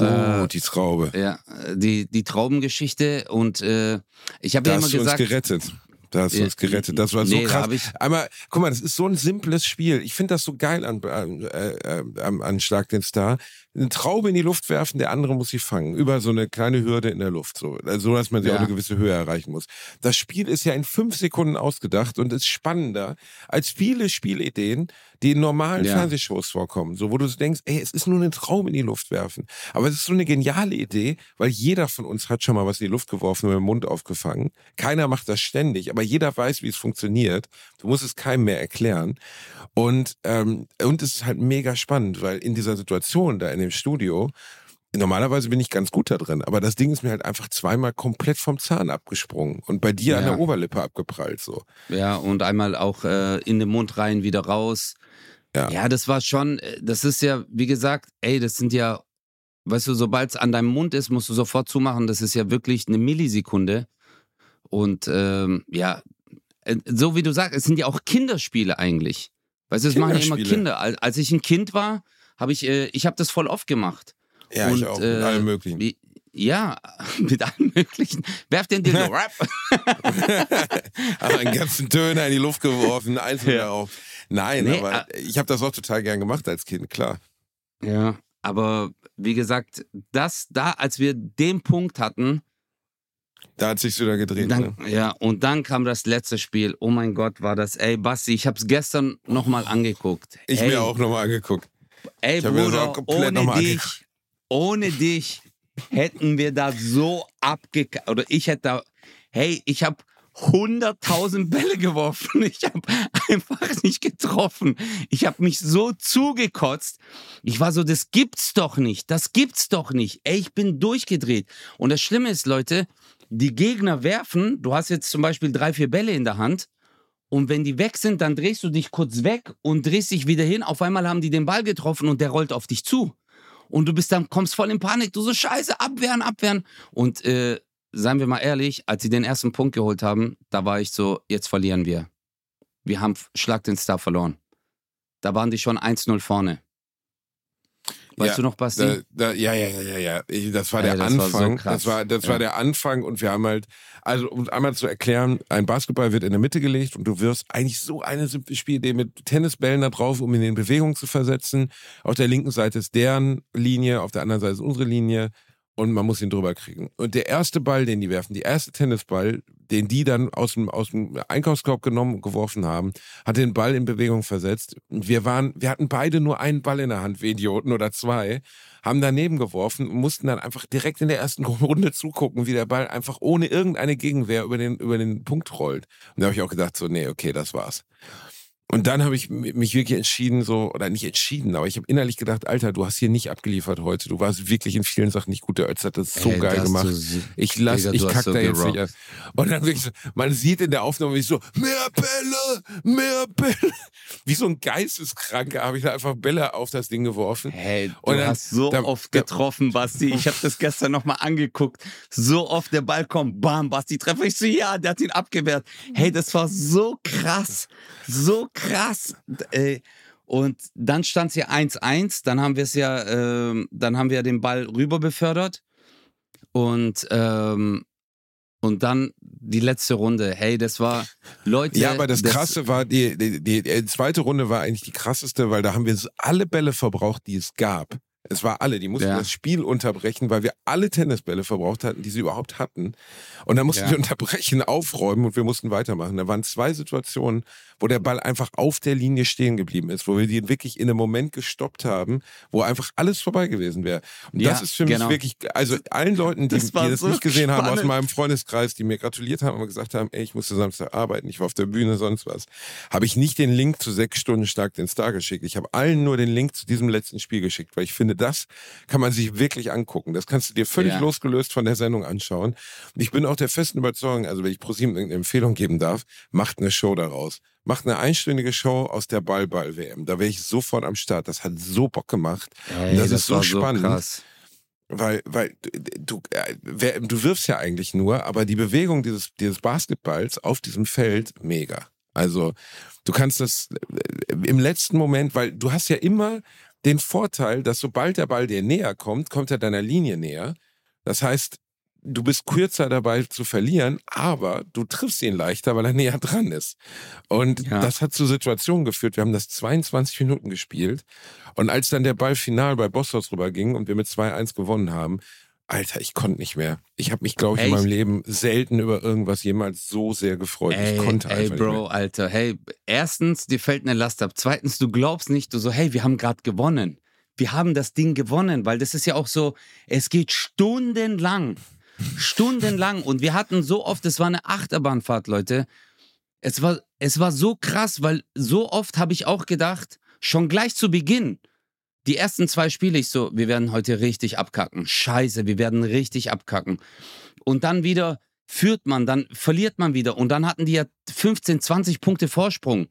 Oh, die Traube. Ja, die, die Traubengeschichte. Und äh, ich habe ja immer hast du uns gesagt, gerettet. Da hast du uns gerettet. Das war so Nee, krass. Einmal, guck mal, das ist so ein simples Spiel. Ich finde das so geil an, an, äh, äh, an Schlag den Star. Eine Traube in die Luft werfen, der andere muss sie fangen. Über so eine kleine Hürde in der Luft. So, so dass man sie Ja. auch eine gewisse Höhe erreichen muss. Das Spiel ist ja in fünf Sekunden ausgedacht und ist spannender als viele Spielideen, die in normalen Ja. Fernsehshows vorkommen. So, wo du denkst, ey, es ist nur eine Traube in die Luft werfen. Aber es ist so eine geniale Idee, weil jeder von uns hat schon mal was in die Luft geworfen und mit dem Mund aufgefangen. Keiner macht das ständig, aber jeder weiß, wie es funktioniert. Du musst es keinem mehr erklären. Und, ähm, und es ist halt mega spannend, weil in dieser Situation da in dem Studio, normalerweise bin ich ganz gut da drin, aber das Ding ist mir halt einfach zweimal komplett vom Zahn abgesprungen und bei dir an Ja. der Oberlippe abgeprallt so. Ja, und einmal auch äh, in den Mund rein, wieder raus. Ja. ja, das war schon, äh, das ist ja, wie gesagt, ey, das sind ja, weißt du, sobald es an deinem Mund ist, musst du sofort zumachen. Das ist ja wirklich eine Millisekunde. Und ähm, ja, so wie du sagst, es sind ja auch Kinderspiele eigentlich. Weißt du, das machen ja immer. Kinder. Al- Als ich ein Kind war, habe ich, äh, ich habe das voll oft gemacht. Ja, ich Und, auch, mit äh, allem möglichen. Ja, mit allen möglichen. Werf den Dildo, rap. aber einen ganzen Töner in die Luft geworfen, einzeln Ja. auf. Nein, Nee, aber ich habe das auch total gern gemacht als Kind, klar. Ja, aber wie gesagt, das da, als wir den Punkt hatten, Da hat sich's wieder gedreht. dann, ne? ja, und dann kam das letzte Spiel. Oh mein Gott, war das, ey, Basti, ich hab's gestern nochmal angeguckt. Ich ey, mir auch nochmal angeguckt. Ey, ich Bruder, auch komplett ohne dich, ohne dich hätten wir da so abgekackt, oder ich hätte da, hey, ich hab 100.000 Bälle geworfen. Ich habe einfach nicht getroffen. Ich habe mich so zugekotzt. Ich war so, das gibt's doch nicht. Das gibt's doch nicht. Ey, ich bin durchgedreht. Und das Schlimme ist, Leute, die Gegner werfen. Du hast jetzt zum Beispiel drei, vier Bälle in der Hand. Und wenn die weg sind, dann drehst du dich kurz weg und drehst dich wieder hin. Auf einmal haben die den Ball getroffen und der rollt auf dich zu. Und du bist dann, kommst voll in Panik. Du so, scheiße, abwehren, abwehren. Und äh, seien wir mal ehrlich, als sie den ersten Punkt geholt haben, da war ich so, jetzt verlieren wir. Wir haben Schlag den Star verloren. Da waren die schon 1-0 vorne. Weißt Ja, du noch, Basti? Da, da, ja, ja, ja, ja, ja. Ich, das war Ey, der das war so Anfang. das war, das Ja. war der Anfang und wir haben halt, also um einmal zu erklären, ein Basketball wird in der Mitte gelegt und du wirst eigentlich so eine simple Spielidee mit Tennisbällen da drauf, um ihn in Bewegung zu versetzen. Auf der linken Seite ist deren Linie, auf der anderen Seite ist unsere Linie und man muss ihn drüber kriegen. Und der erste Ball, den die werfen, die erste Tennisball, den die dann aus dem, aus dem Einkaufskorb genommen geworfen haben, hat den Ball in Bewegung versetzt. Wir waren, wir hatten beide nur einen Ball in der Hand, wie Idioten oder zwei, haben daneben geworfen und mussten dann einfach direkt in der ersten Runde zugucken, wie der Ball einfach ohne irgendeine Gegenwehr über den, über den Punkt rollt. Und da habe ich auch gedacht, so, nee, okay, das war's. Und dann habe ich mich wirklich entschieden, so, oder nicht entschieden, aber ich habe innerlich gedacht, Alter, du hast hier nicht abgeliefert heute. Du warst wirklich in vielen Sachen nicht gut. Der Ötz hat das so Ey, geil das gemacht. so- Ich lass, Digga, ich kack so da jetzt gerockt. nicht an. Und dann wirklich so, man sieht in der Aufnahme, wie ich so, mehr Bälle, mehr Bälle. Wie so ein Geisteskranker habe ich da einfach Bälle auf das Ding geworfen. Hey, du Und dann- hast so da- oft getroffen, Basti. Ich habe das gestern nochmal angeguckt. So oft der Ball kommt, bam, Basti treffe ich so, ja, der hat ihn abgewehrt. Hey, das war so krass. So krass. Äh, Und dann stand es ja 1-1, dann haben wir es ja, ähm, dann haben wir den Ball rüber befördert. Und, ähm, und dann die letzte Runde. Hey, das war, Leute. Ja, aber das Krasse war, die, die, die, zweite Runde war eigentlich die krasseste, weil da haben wir alle Bälle verbraucht, die es gab. Es war alle, die mussten Ja. das Spiel unterbrechen, weil wir alle Tennisbälle verbraucht hatten, die sie überhaupt hatten. Und dann mussten Ja. wir unterbrechen, aufräumen und wir mussten weitermachen. Da waren zwei Situationen, wo der Ball einfach auf der Linie stehen geblieben ist, wo wir den wirklich in einem Moment gestoppt haben, wo einfach alles vorbei gewesen wäre. Und das Ja, ist für mich genau. wirklich, also allen Leuten, die, Das die das so nicht gesehen haben aus spannend. meinem Freundeskreis, die mir gratuliert haben und gesagt haben, ey, ich musste Samstag arbeiten, ich war auf der Bühne, sonst was, habe ich nicht den Link zu sechs Stunden stark den Star geschickt. Ich habe allen nur den Link zu diesem letzten Spiel geschickt, weil ich finde, das kann man sich wirklich angucken. Das kannst du dir völlig Ja. losgelöst von der Sendung anschauen. Und ich bin auch der festen Überzeugung, also wenn ich ProSieben irgendeine Empfehlung geben darf, macht eine Show daraus. Macht eine einstündige Show aus der Ball-Ball-WM. Da wäre ich sofort am Start. Das hat so Bock gemacht. Ey, Und das ist so spannend. krass. Weil, weil du, äh, du wirfst ja eigentlich nur, aber die Bewegung dieses, dieses Basketballs auf diesem Feld, mega. Also du kannst das äh, im letzten Moment, weil du hast ja immer den Vorteil, dass sobald der Ball dir näher kommt, kommt er deiner Linie näher. Das heißt, du bist kürzer dabei zu verlieren, aber du triffst ihn leichter, weil er näher dran ist. Und ja. das hat zu Situationen geführt. Wir haben das 22 Minuten gespielt. Und als dann der Ball final bei Bosshaus rüber ging und wir mit 2-1 gewonnen haben, Alter, ich konnte nicht mehr. Ich habe mich, glaube ich, ey, in meinem Leben selten über irgendwas jemals so sehr gefreut. Ey, ich konnte ey, einfach Bro, nicht mehr. Alter, hey, erstens, dir fällt eine Last ab. Zweitens, du glaubst nicht, du so, hey, wir haben gerade gewonnen. Wir haben das Ding gewonnen, weil das ist ja auch so, es geht stundenlang. Stundenlang. Und wir hatten so oft, es war eine Achterbahnfahrt, Leute. Es war, es war so krass, weil so oft habe ich auch gedacht, schon gleich zu Beginn, die ersten zwei Spiele ich so, wir werden heute richtig abkacken. Scheiße, wir werden richtig abkacken. Und dann wieder führt man, dann verliert man wieder. Und dann hatten die ja 15, 20 Punkte Vorsprung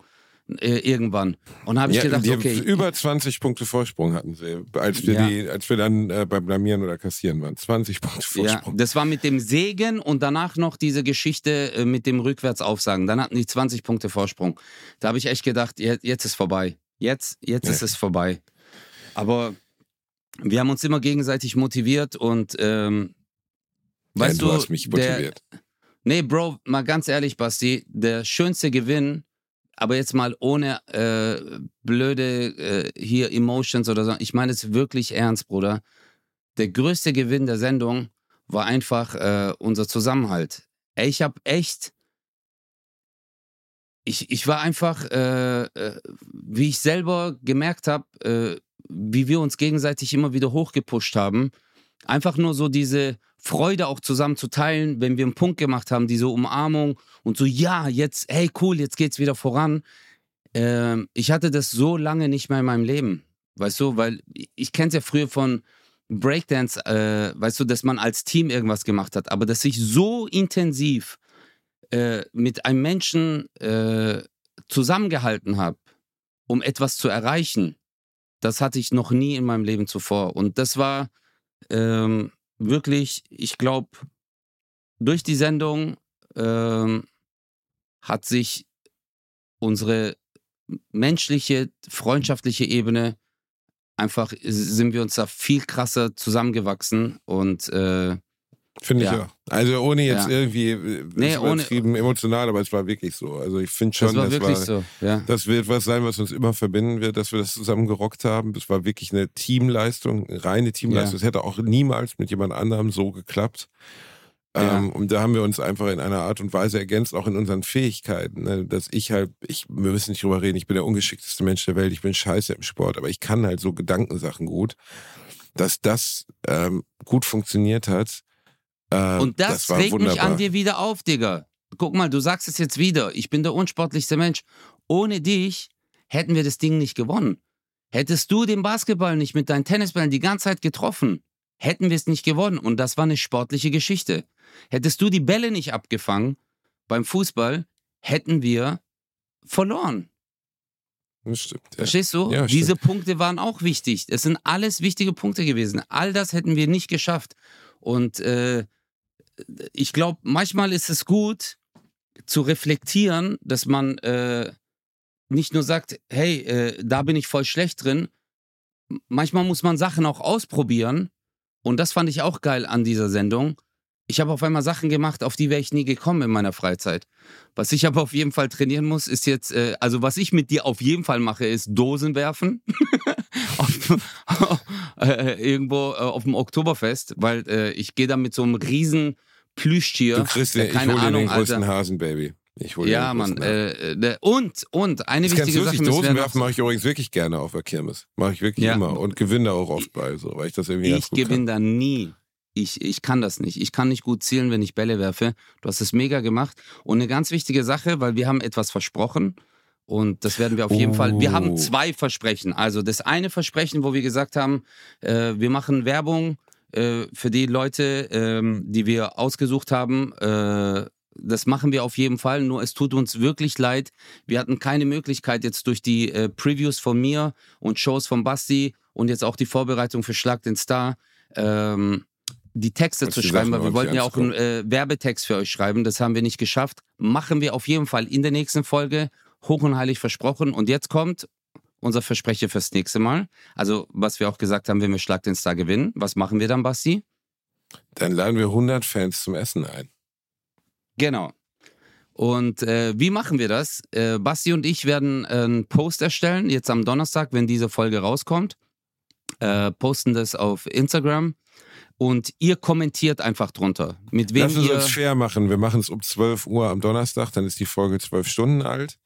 äh, irgendwann. Und habe ich ja, gedacht, okay. Über 20 Punkte Vorsprung hatten sie, als wir, ja. die, als wir dann äh, beim Blamieren oder Kassieren waren. 20 Punkte Vorsprung. Ja, das war mit dem Segen und danach noch diese Geschichte äh, mit dem Rückwärtsaufsagen. Dann hatten die 20 Punkte Vorsprung. Da habe ich echt gedacht, jetzt, jetzt ist vorbei. Jetzt, jetzt ja. ist es vorbei. Aber wir haben uns immer gegenseitig motiviert und ähm, weißt ja, du, du hast mich motiviert. Der, nee, Bro, mal ganz ehrlich, Basti, der schönste Gewinn, aber jetzt mal ohne äh, blöde äh, hier Emotions oder so. Ich meine es wirklich ernst, Bruder. Der größte Gewinn der Sendung war einfach äh, unser Zusammenhalt. Ey, ich habe echt ich, ich war einfach, äh, äh, wie ich selber gemerkt habe, äh, wie wir uns gegenseitig immer wieder hochgepusht haben. Einfach nur so diese Freude auch zusammen zu teilen, wenn wir einen Punkt gemacht haben, diese Umarmung und so, ja, jetzt, hey, cool, jetzt geht's wieder voran. Ähm, ich hatte das so lange nicht mehr in meinem Leben. Weißt du, weil ich kenne es ja früher von Breakdance, äh, weißt du, dass man als Team irgendwas gemacht hat, aber dass ich so intensiv äh, mit einem Menschen äh, zusammengehalten habe, um etwas zu erreichen, das hatte ich noch nie in meinem Leben zuvor. Und das war ähm, wirklich, ich glaube, durch die Sendung ähm, hat sich unsere menschliche, freundschaftliche Ebene einfach, sind wir uns da viel krasser zusammengewachsen und äh, Finde ich ja. auch. Also ohne jetzt ja. irgendwie äh, nee, übertrieben ohne, emotional, aber es war wirklich so. Also ich finde schon, das war das, wirklich war, so. Ja. das wird was sein, was uns immer verbinden wird, dass wir das zusammen gerockt haben. Das war wirklich eine Teamleistung, eine reine Teamleistung. Es ja. hätte auch niemals mit jemand anderem so geklappt. Ähm, und da haben wir uns einfach in einer Art und Weise ergänzt, auch in unseren Fähigkeiten. Ne? Dass ich halt, ich, wir müssen nicht drüber reden, ich bin der ungeschickteste Mensch der Welt, ich bin scheiße im Sport, aber ich kann halt so Gedankensachen gut. Dass das ähm, gut funktioniert hat, äh, und das, das regt wunderbar. mich an dir wieder auf, Digga. Guck mal, du sagst es jetzt wieder. Ich bin der unsportlichste Mensch. Ohne dich hätten wir das Ding nicht gewonnen. Hättest du den Basketball nicht mit deinen Tennisbällen die ganze Zeit getroffen, hätten wir es nicht gewonnen. Und das war eine sportliche Geschichte. Hättest du die Bälle nicht abgefangen beim Fußball, hätten wir verloren. Das stimmt. Ja. Verstehst du? Ja, Diese stimmt. Punkte waren auch wichtig. Es sind alles wichtige Punkte gewesen. All das hätten wir nicht geschafft. Und äh, ich glaube, manchmal ist es gut zu reflektieren, dass man äh, nicht nur sagt, hey, äh, da bin ich voll schlecht drin. Manchmal muss man Sachen auch ausprobieren. Und das fand ich auch geil an dieser Sendung. Ich habe auf einmal Sachen gemacht, auf die wäre ich nie gekommen in meiner Freizeit. Was ich aber auf jeden Fall trainieren muss, ist jetzt, äh, also was ich mit dir auf jeden Fall mache, ist Dosen werfen. auf, äh, irgendwo äh, auf dem Oktoberfest, weil äh, ich gehe da mit so einem riesen Plüschtier. Du kriegst den, keine ich hol Ahnung, den größten Hasen, Baby. Ich hole ja, Mann. Äh, äh, und, und, eine das wichtige Sache. Dosen werfen mache ich übrigens wirklich gerne auf der Kirmes. Mache ich wirklich ja. immer. Und gewinne auch oft bei, so, weil ich das irgendwie Ich gewinne da nie. Ich, ich kann das nicht. Ich kann nicht gut zielen, wenn ich Bälle werfe. Du hast es mega gemacht. Und eine ganz wichtige Sache, weil wir haben etwas versprochen. Und das werden wir auf jeden oh. Fall. Wir haben oh. zwei Versprechen. Also das eine Versprechen, wo wir gesagt haben, äh, wir machen Werbung äh, für die Leute, ähm, die wir ausgesucht haben. Äh, das machen wir auf jeden Fall. Nur es tut uns wirklich leid. Wir hatten keine Möglichkeit jetzt durch die äh, Previews von mir und Shows von Basti und jetzt auch die Vorbereitung für Schlag den Star. Ähm, die Texte Was zu schreiben, weil wir wollten ja auch einen äh, Werbetext für euch schreiben. Das haben wir nicht geschafft. Machen wir auf jeden Fall in der nächsten Folge hoch und heilig versprochen. Und jetzt kommt unser Versprechen fürs nächste Mal. Also, was wir auch gesagt haben, wenn wir Schlag den Star gewinnen, was machen wir dann, Basti? Dann laden wir 100 Fans zum Essen ein. Genau. Und äh, wie machen wir das? Äh, Basti und ich werden einen Post erstellen, jetzt am Donnerstag, wenn diese Folge rauskommt. Äh, posten das auf Instagram und ihr kommentiert einfach drunter. Mit wem Lass es ihr. uns fair machen. Wir machen es um 12 Uhr am Donnerstag, dann ist die Folge 12 Stunden alt.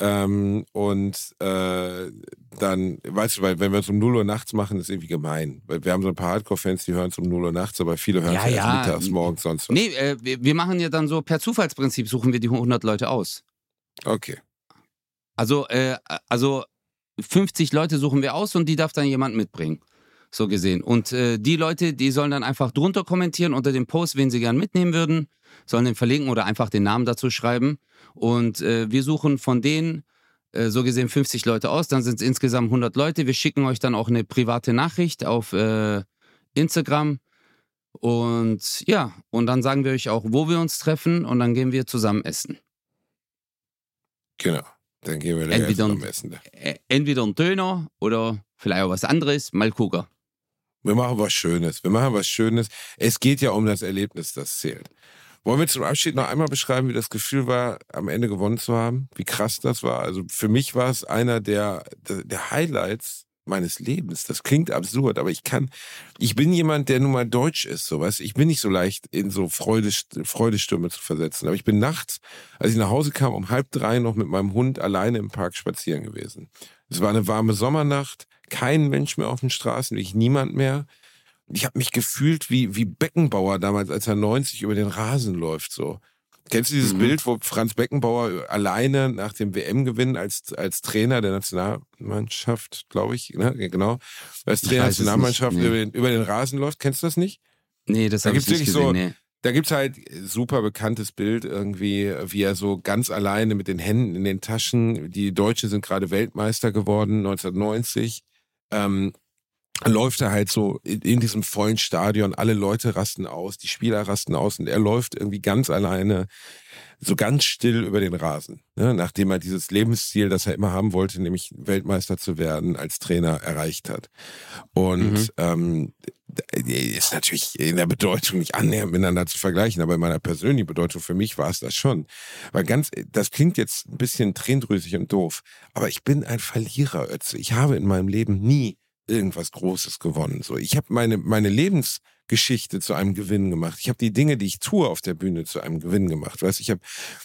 Ähm, und äh, dann, weißt du, weil wenn wir es um 0 Uhr nachts machen, ist irgendwie gemein. Weil wir haben so ein paar Hardcore-Fans, die hören es um 0 Uhr nachts, aber viele hören es Ja, ja, mittags, morgens, sonst was. Nee, äh, wir wir machen ja dann so per Zufallsprinzip, suchen wir die 100 Leute aus. Okay. Also, äh, also 50 Leute suchen wir aus und die darf dann jemand mitbringen. So gesehen. Und äh, die Leute, die sollen dann einfach drunter kommentieren unter dem Post, wen sie gern mitnehmen würden, sollen den verlinken oder einfach den Namen dazu schreiben. Und äh, wir suchen von denen äh, so gesehen 50 Leute aus. Dann sind es insgesamt 100 Leute. Wir schicken euch dann auch eine private Nachricht auf äh, Instagram. Und ja, und dann sagen wir euch auch, wo wir uns treffen und dann gehen wir zusammen essen. Genau. Dann gehen wir Entweder ein- am Essen. Da. Entweder ein Döner oder vielleicht auch was anderes. Mal gucken. Wir machen was Schönes. Wir machen was Schönes. Es geht ja um das Erlebnis, das zählt. Wollen wir zum Abschied noch einmal beschreiben, wie das Gefühl war, am Ende gewonnen zu haben? Wie krass das war? Also für mich war es einer der, der, Highlights meines Lebens. Das klingt absurd, aber ich kann, ich bin jemand, der nun mal deutsch ist, so was. Ich bin nicht so leicht in so Freude, Freudestürme zu versetzen. Aber ich bin nachts, als ich nach Hause kam, um halb drei noch mit meinem Hund alleine im Park spazieren gewesen. Es war eine warme Sommernacht, kein Mensch mehr auf den Straßen, wirklich niemand mehr. Ich habe mich gefühlt wie, wie Beckenbauer damals, als er 90 über den Rasen läuft, so. Kennst du dieses Mhm. Bild, wo Franz Beckenbauer alleine nach dem WM-Gewinn als, als Trainer der Nationalmannschaft, glaube ich, ne? genau, als Trainer der Nationalmannschaft nee. über, den, über den Rasen läuft? Kennst du das nicht? Nee, das Da habe ich nicht wirklich so- gesehen. nee. Da gibt's halt super bekanntes Bild irgendwie, wie er so ganz alleine mit den Händen in den Taschen, die Deutschen sind gerade Weltmeister geworden, 1990, ähm, läuft er halt so in, diesem vollen Stadion, alle Leute rasten aus, die Spieler rasten aus und er läuft irgendwie ganz alleine, so ganz still über den Rasen, ne, nachdem er dieses Lebensziel, das er immer haben wollte, nämlich Weltmeister zu werden, als Trainer erreicht hat. Und Mhm. ähm, ist natürlich in der Bedeutung nicht annähernd miteinander zu vergleichen, aber in meiner persönlichen Bedeutung für mich war es das schon. Weil ganz, das klingt jetzt ein bisschen tränendrüsig und doof, aber ich bin ein Verlierer, Ötze. Ich habe in meinem Leben nie irgendwas Großes gewonnen. So, ich habe meine meine Lebensgeschichte zu einem Gewinn gemacht. Ich habe die Dinge, die ich tue auf der Bühne, zu einem Gewinn gemacht. Weißt, ich habe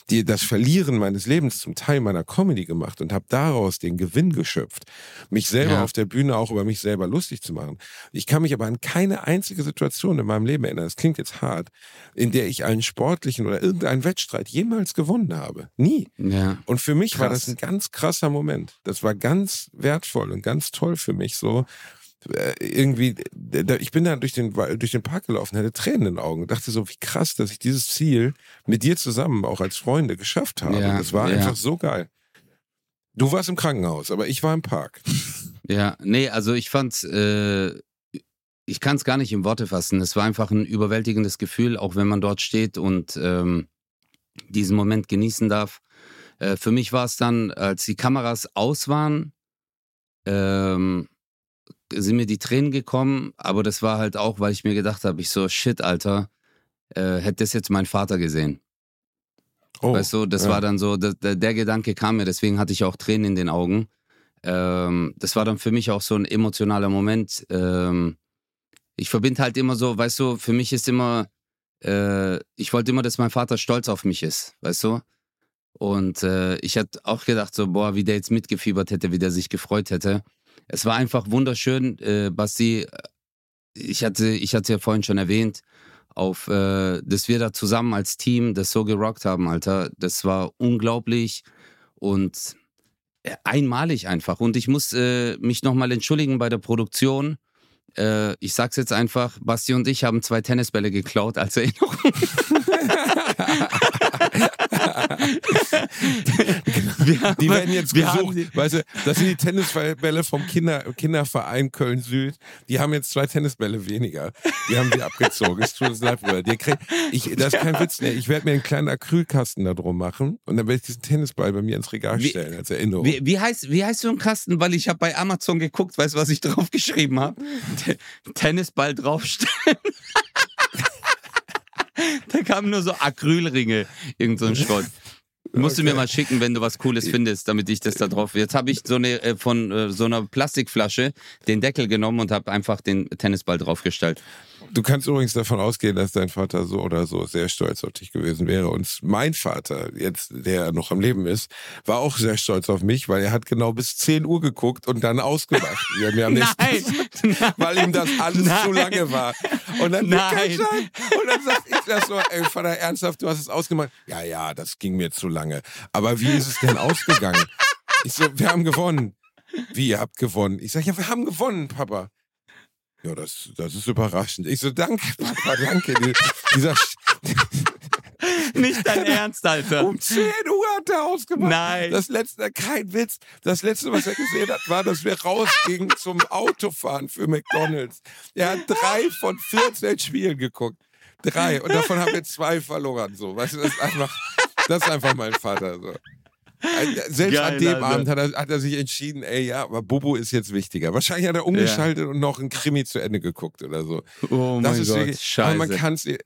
die das Verlieren meines Lebens zum Teil meiner Comedy gemacht und habe daraus den Gewinn geschöpft, mich selber Ja. auf der Bühne auch über mich selber lustig zu machen. Ich kann mich aber an keine einzige Situation in meinem Leben erinnern. Das klingt jetzt hart, in der ich einen sportlichen oder irgendeinen Wettstreit jemals gewonnen habe. Nie. Ja. Und für mich war Krass. das ein ganz krasser Moment. Das war ganz wertvoll und ganz toll für mich. So irgendwie, da- ich bin da durch den durch den Park gelaufen, hatte Tränen in den Augen und dachte so, wie krass, dass ich dieses Ziel mit dir zusammen auch als Freunde geschafft habe. Ja, das war ja. einfach so geil. Du warst im Krankenhaus, aber ich war im Park. Ja, nee, also ich fand, äh, ich kann es gar nicht in Worte fassen. Es war einfach ein überwältigendes Gefühl, auch wenn man dort steht und ähm, diesen Moment genießen darf. Äh, für mich war es dann, als die Kameras aus waren, ähm, sind mir die Tränen gekommen, aber das war halt auch, weil ich mir gedacht habe, ich so, shit, Alter, äh, hätte das jetzt mein Vater gesehen. Oh, Weißt du, das ja. war dann so, der, der der Gedanke kam mir, deswegen hatte ich auch Tränen in den Augen. Ähm, das war dann für mich auch so ein emotionaler Moment. Ähm, ich verbinde halt immer so, weißt du, für mich ist immer, äh, ich wollte immer, dass mein Vater stolz auf mich ist, weißt du? Und äh, ich hatte auch gedacht, so, boah, wie der jetzt mitgefiebert hätte, wie der sich gefreut hätte. Es war einfach wunderschön, äh, Basti. Ich hatte, ich hatte ja vorhin schon erwähnt, auf, äh, dass wir da zusammen als Team das so gerockt haben, Alter. Das war unglaublich und äh, einmalig einfach. Und ich muss äh, mich nochmal entschuldigen bei der Produktion. Äh, ich sag's jetzt einfach, Basti und ich haben zwei Tennisbälle geklaut als Erinnerung. Die werden jetzt wir gesucht. weißt du, das sind die Tennisbälle vom Kinder, Kinderverein Köln-Süd. Die haben jetzt zwei Tennisbälle weniger. Die haben sie abgezogen. Es tut uns leid, Bruder. Ich, das ist kein Witz. Ne? Ich werde mir einen kleinen Acrylkasten da drum machen und dann werde ich diesen Tennisball bei mir ins Regal Wie- stellen als Erinnerung. Wie, wie, heißt, wie heißt so ein Kasten? Weil ich habe bei Amazon geguckt, weißt du, was ich draufgeschrieben habe? Tennisball draufstellen. kamen nur so Acrylringe, irgend so ein Schrott. Musst du mir mal schicken, wenn du was Cooles findest, damit ich das da drauf. Jetzt habe ich so eine äh, von äh, so einer Plastikflasche den Deckel genommen und habe einfach den Tennisball draufgestellt. Du kannst übrigens davon ausgehen, dass dein Vater so oder so sehr stolz auf dich gewesen wäre. Und mein Vater, jetzt der noch am Leben ist, war auch sehr stolz auf mich, weil er hat genau bis 10 Uhr geguckt und dann ausgemacht. Nein, weil ihm das alles Nein. zu lange war. Und dann, Nein. und dann sag ich das so, ey Vater, ernsthaft, du hast es ausgemacht. Ja, ja, das ging mir zu lange. Aber wie ist es denn ausgegangen? Ich so, wir haben gewonnen. Wie, ihr habt gewonnen? Ich sage, ja, wir haben gewonnen, Papa. Ja, das, das ist überraschend. Ich so, danke, Papa, danke. Dieser Nicht dein Ernst, Alter. Um 10 Uhr hat er ausgemacht. Nein. Das letzte, kein Witz. Das letzte, was er gesehen hat, war, dass wir rausgingen zum Autofahren für McDonalds. Er hat drei von 14 Spielen geguckt. Drei. Und davon haben wir zwei verloren. So, weißt du, das ist einfach, das ist einfach mein Vater. So. Äh, selbst Geil, an dem Alter. Abend hat er, hat er, sich entschieden, ey, ja, aber Bobo ist jetzt wichtiger. Wahrscheinlich hat er umgeschaltet ja. und noch ein Krimi zu Ende geguckt oder so. Oh das mein Gott, wirklich, scheiße. Aber man kann es, äh,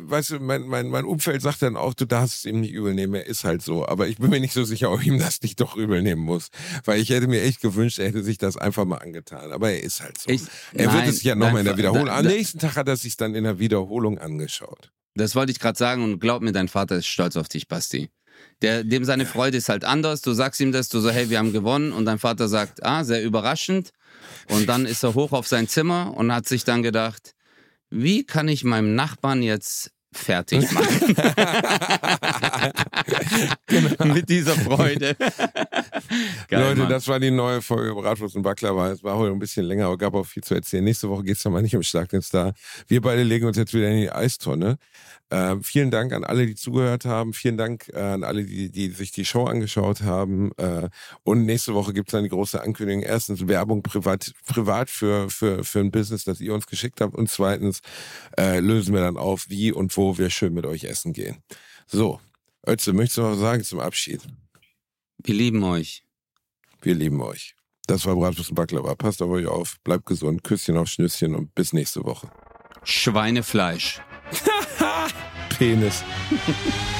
weißt du, mein, mein, mein Umfeld sagt dann auch, du darfst es ihm nicht übel nehmen, er ist halt so. Aber ich bin mir nicht so sicher, ob ihm das nicht doch übel nehmen muss. Weil ich hätte mir echt gewünscht, er hätte sich das einfach mal angetan. Aber er ist halt so. Ich, er nein, wird es sich ja nochmal in der Wiederholung. Am nächsten Tag hat er sich dann in der Wiederholung angeschaut. Das wollte ich gerade sagen und glaub mir, dein Vater ist stolz auf dich, Basti. Der, dem seine Freude ist halt anders. Du sagst ihm das, du so, hey, wir haben gewonnen. Und dein Vater sagt, ah, sehr überraschend. Und dann ist er hoch auf sein Zimmer und hat sich dann gedacht, wie kann ich meinem Nachbarn jetzt fertig machen. genau. Mit dieser Freude. Geil, Leute, Mann. das war die neue Folge Bratwurst und Baklava. Es war heute ein bisschen länger, aber gab auch viel zu erzählen. Nächste Woche geht es nochmal nicht um Schlag den Star. Wir beide legen uns jetzt wieder in die Eistonne. Äh, vielen Dank an alle, die zugehört haben. Vielen Dank äh, an alle, die, die sich die Show angeschaut haben. Äh, und nächste Woche gibt es dann die große Ankündigung. Erstens Werbung privat, privat für, für, für ein Business, das ihr uns geschickt habt. Und zweitens äh, lösen wir dann auf, wie und wo wir schön mit euch essen gehen. So, Ötze, möchtest du noch was sagen zum Abschied? Wir lieben euch. Wir lieben euch. Das war Bratwurst und Baklava. Passt auf euch auf, bleibt gesund, Küsschen auf Schnüsschen und bis nächste Woche. Schweinefleisch. Penis.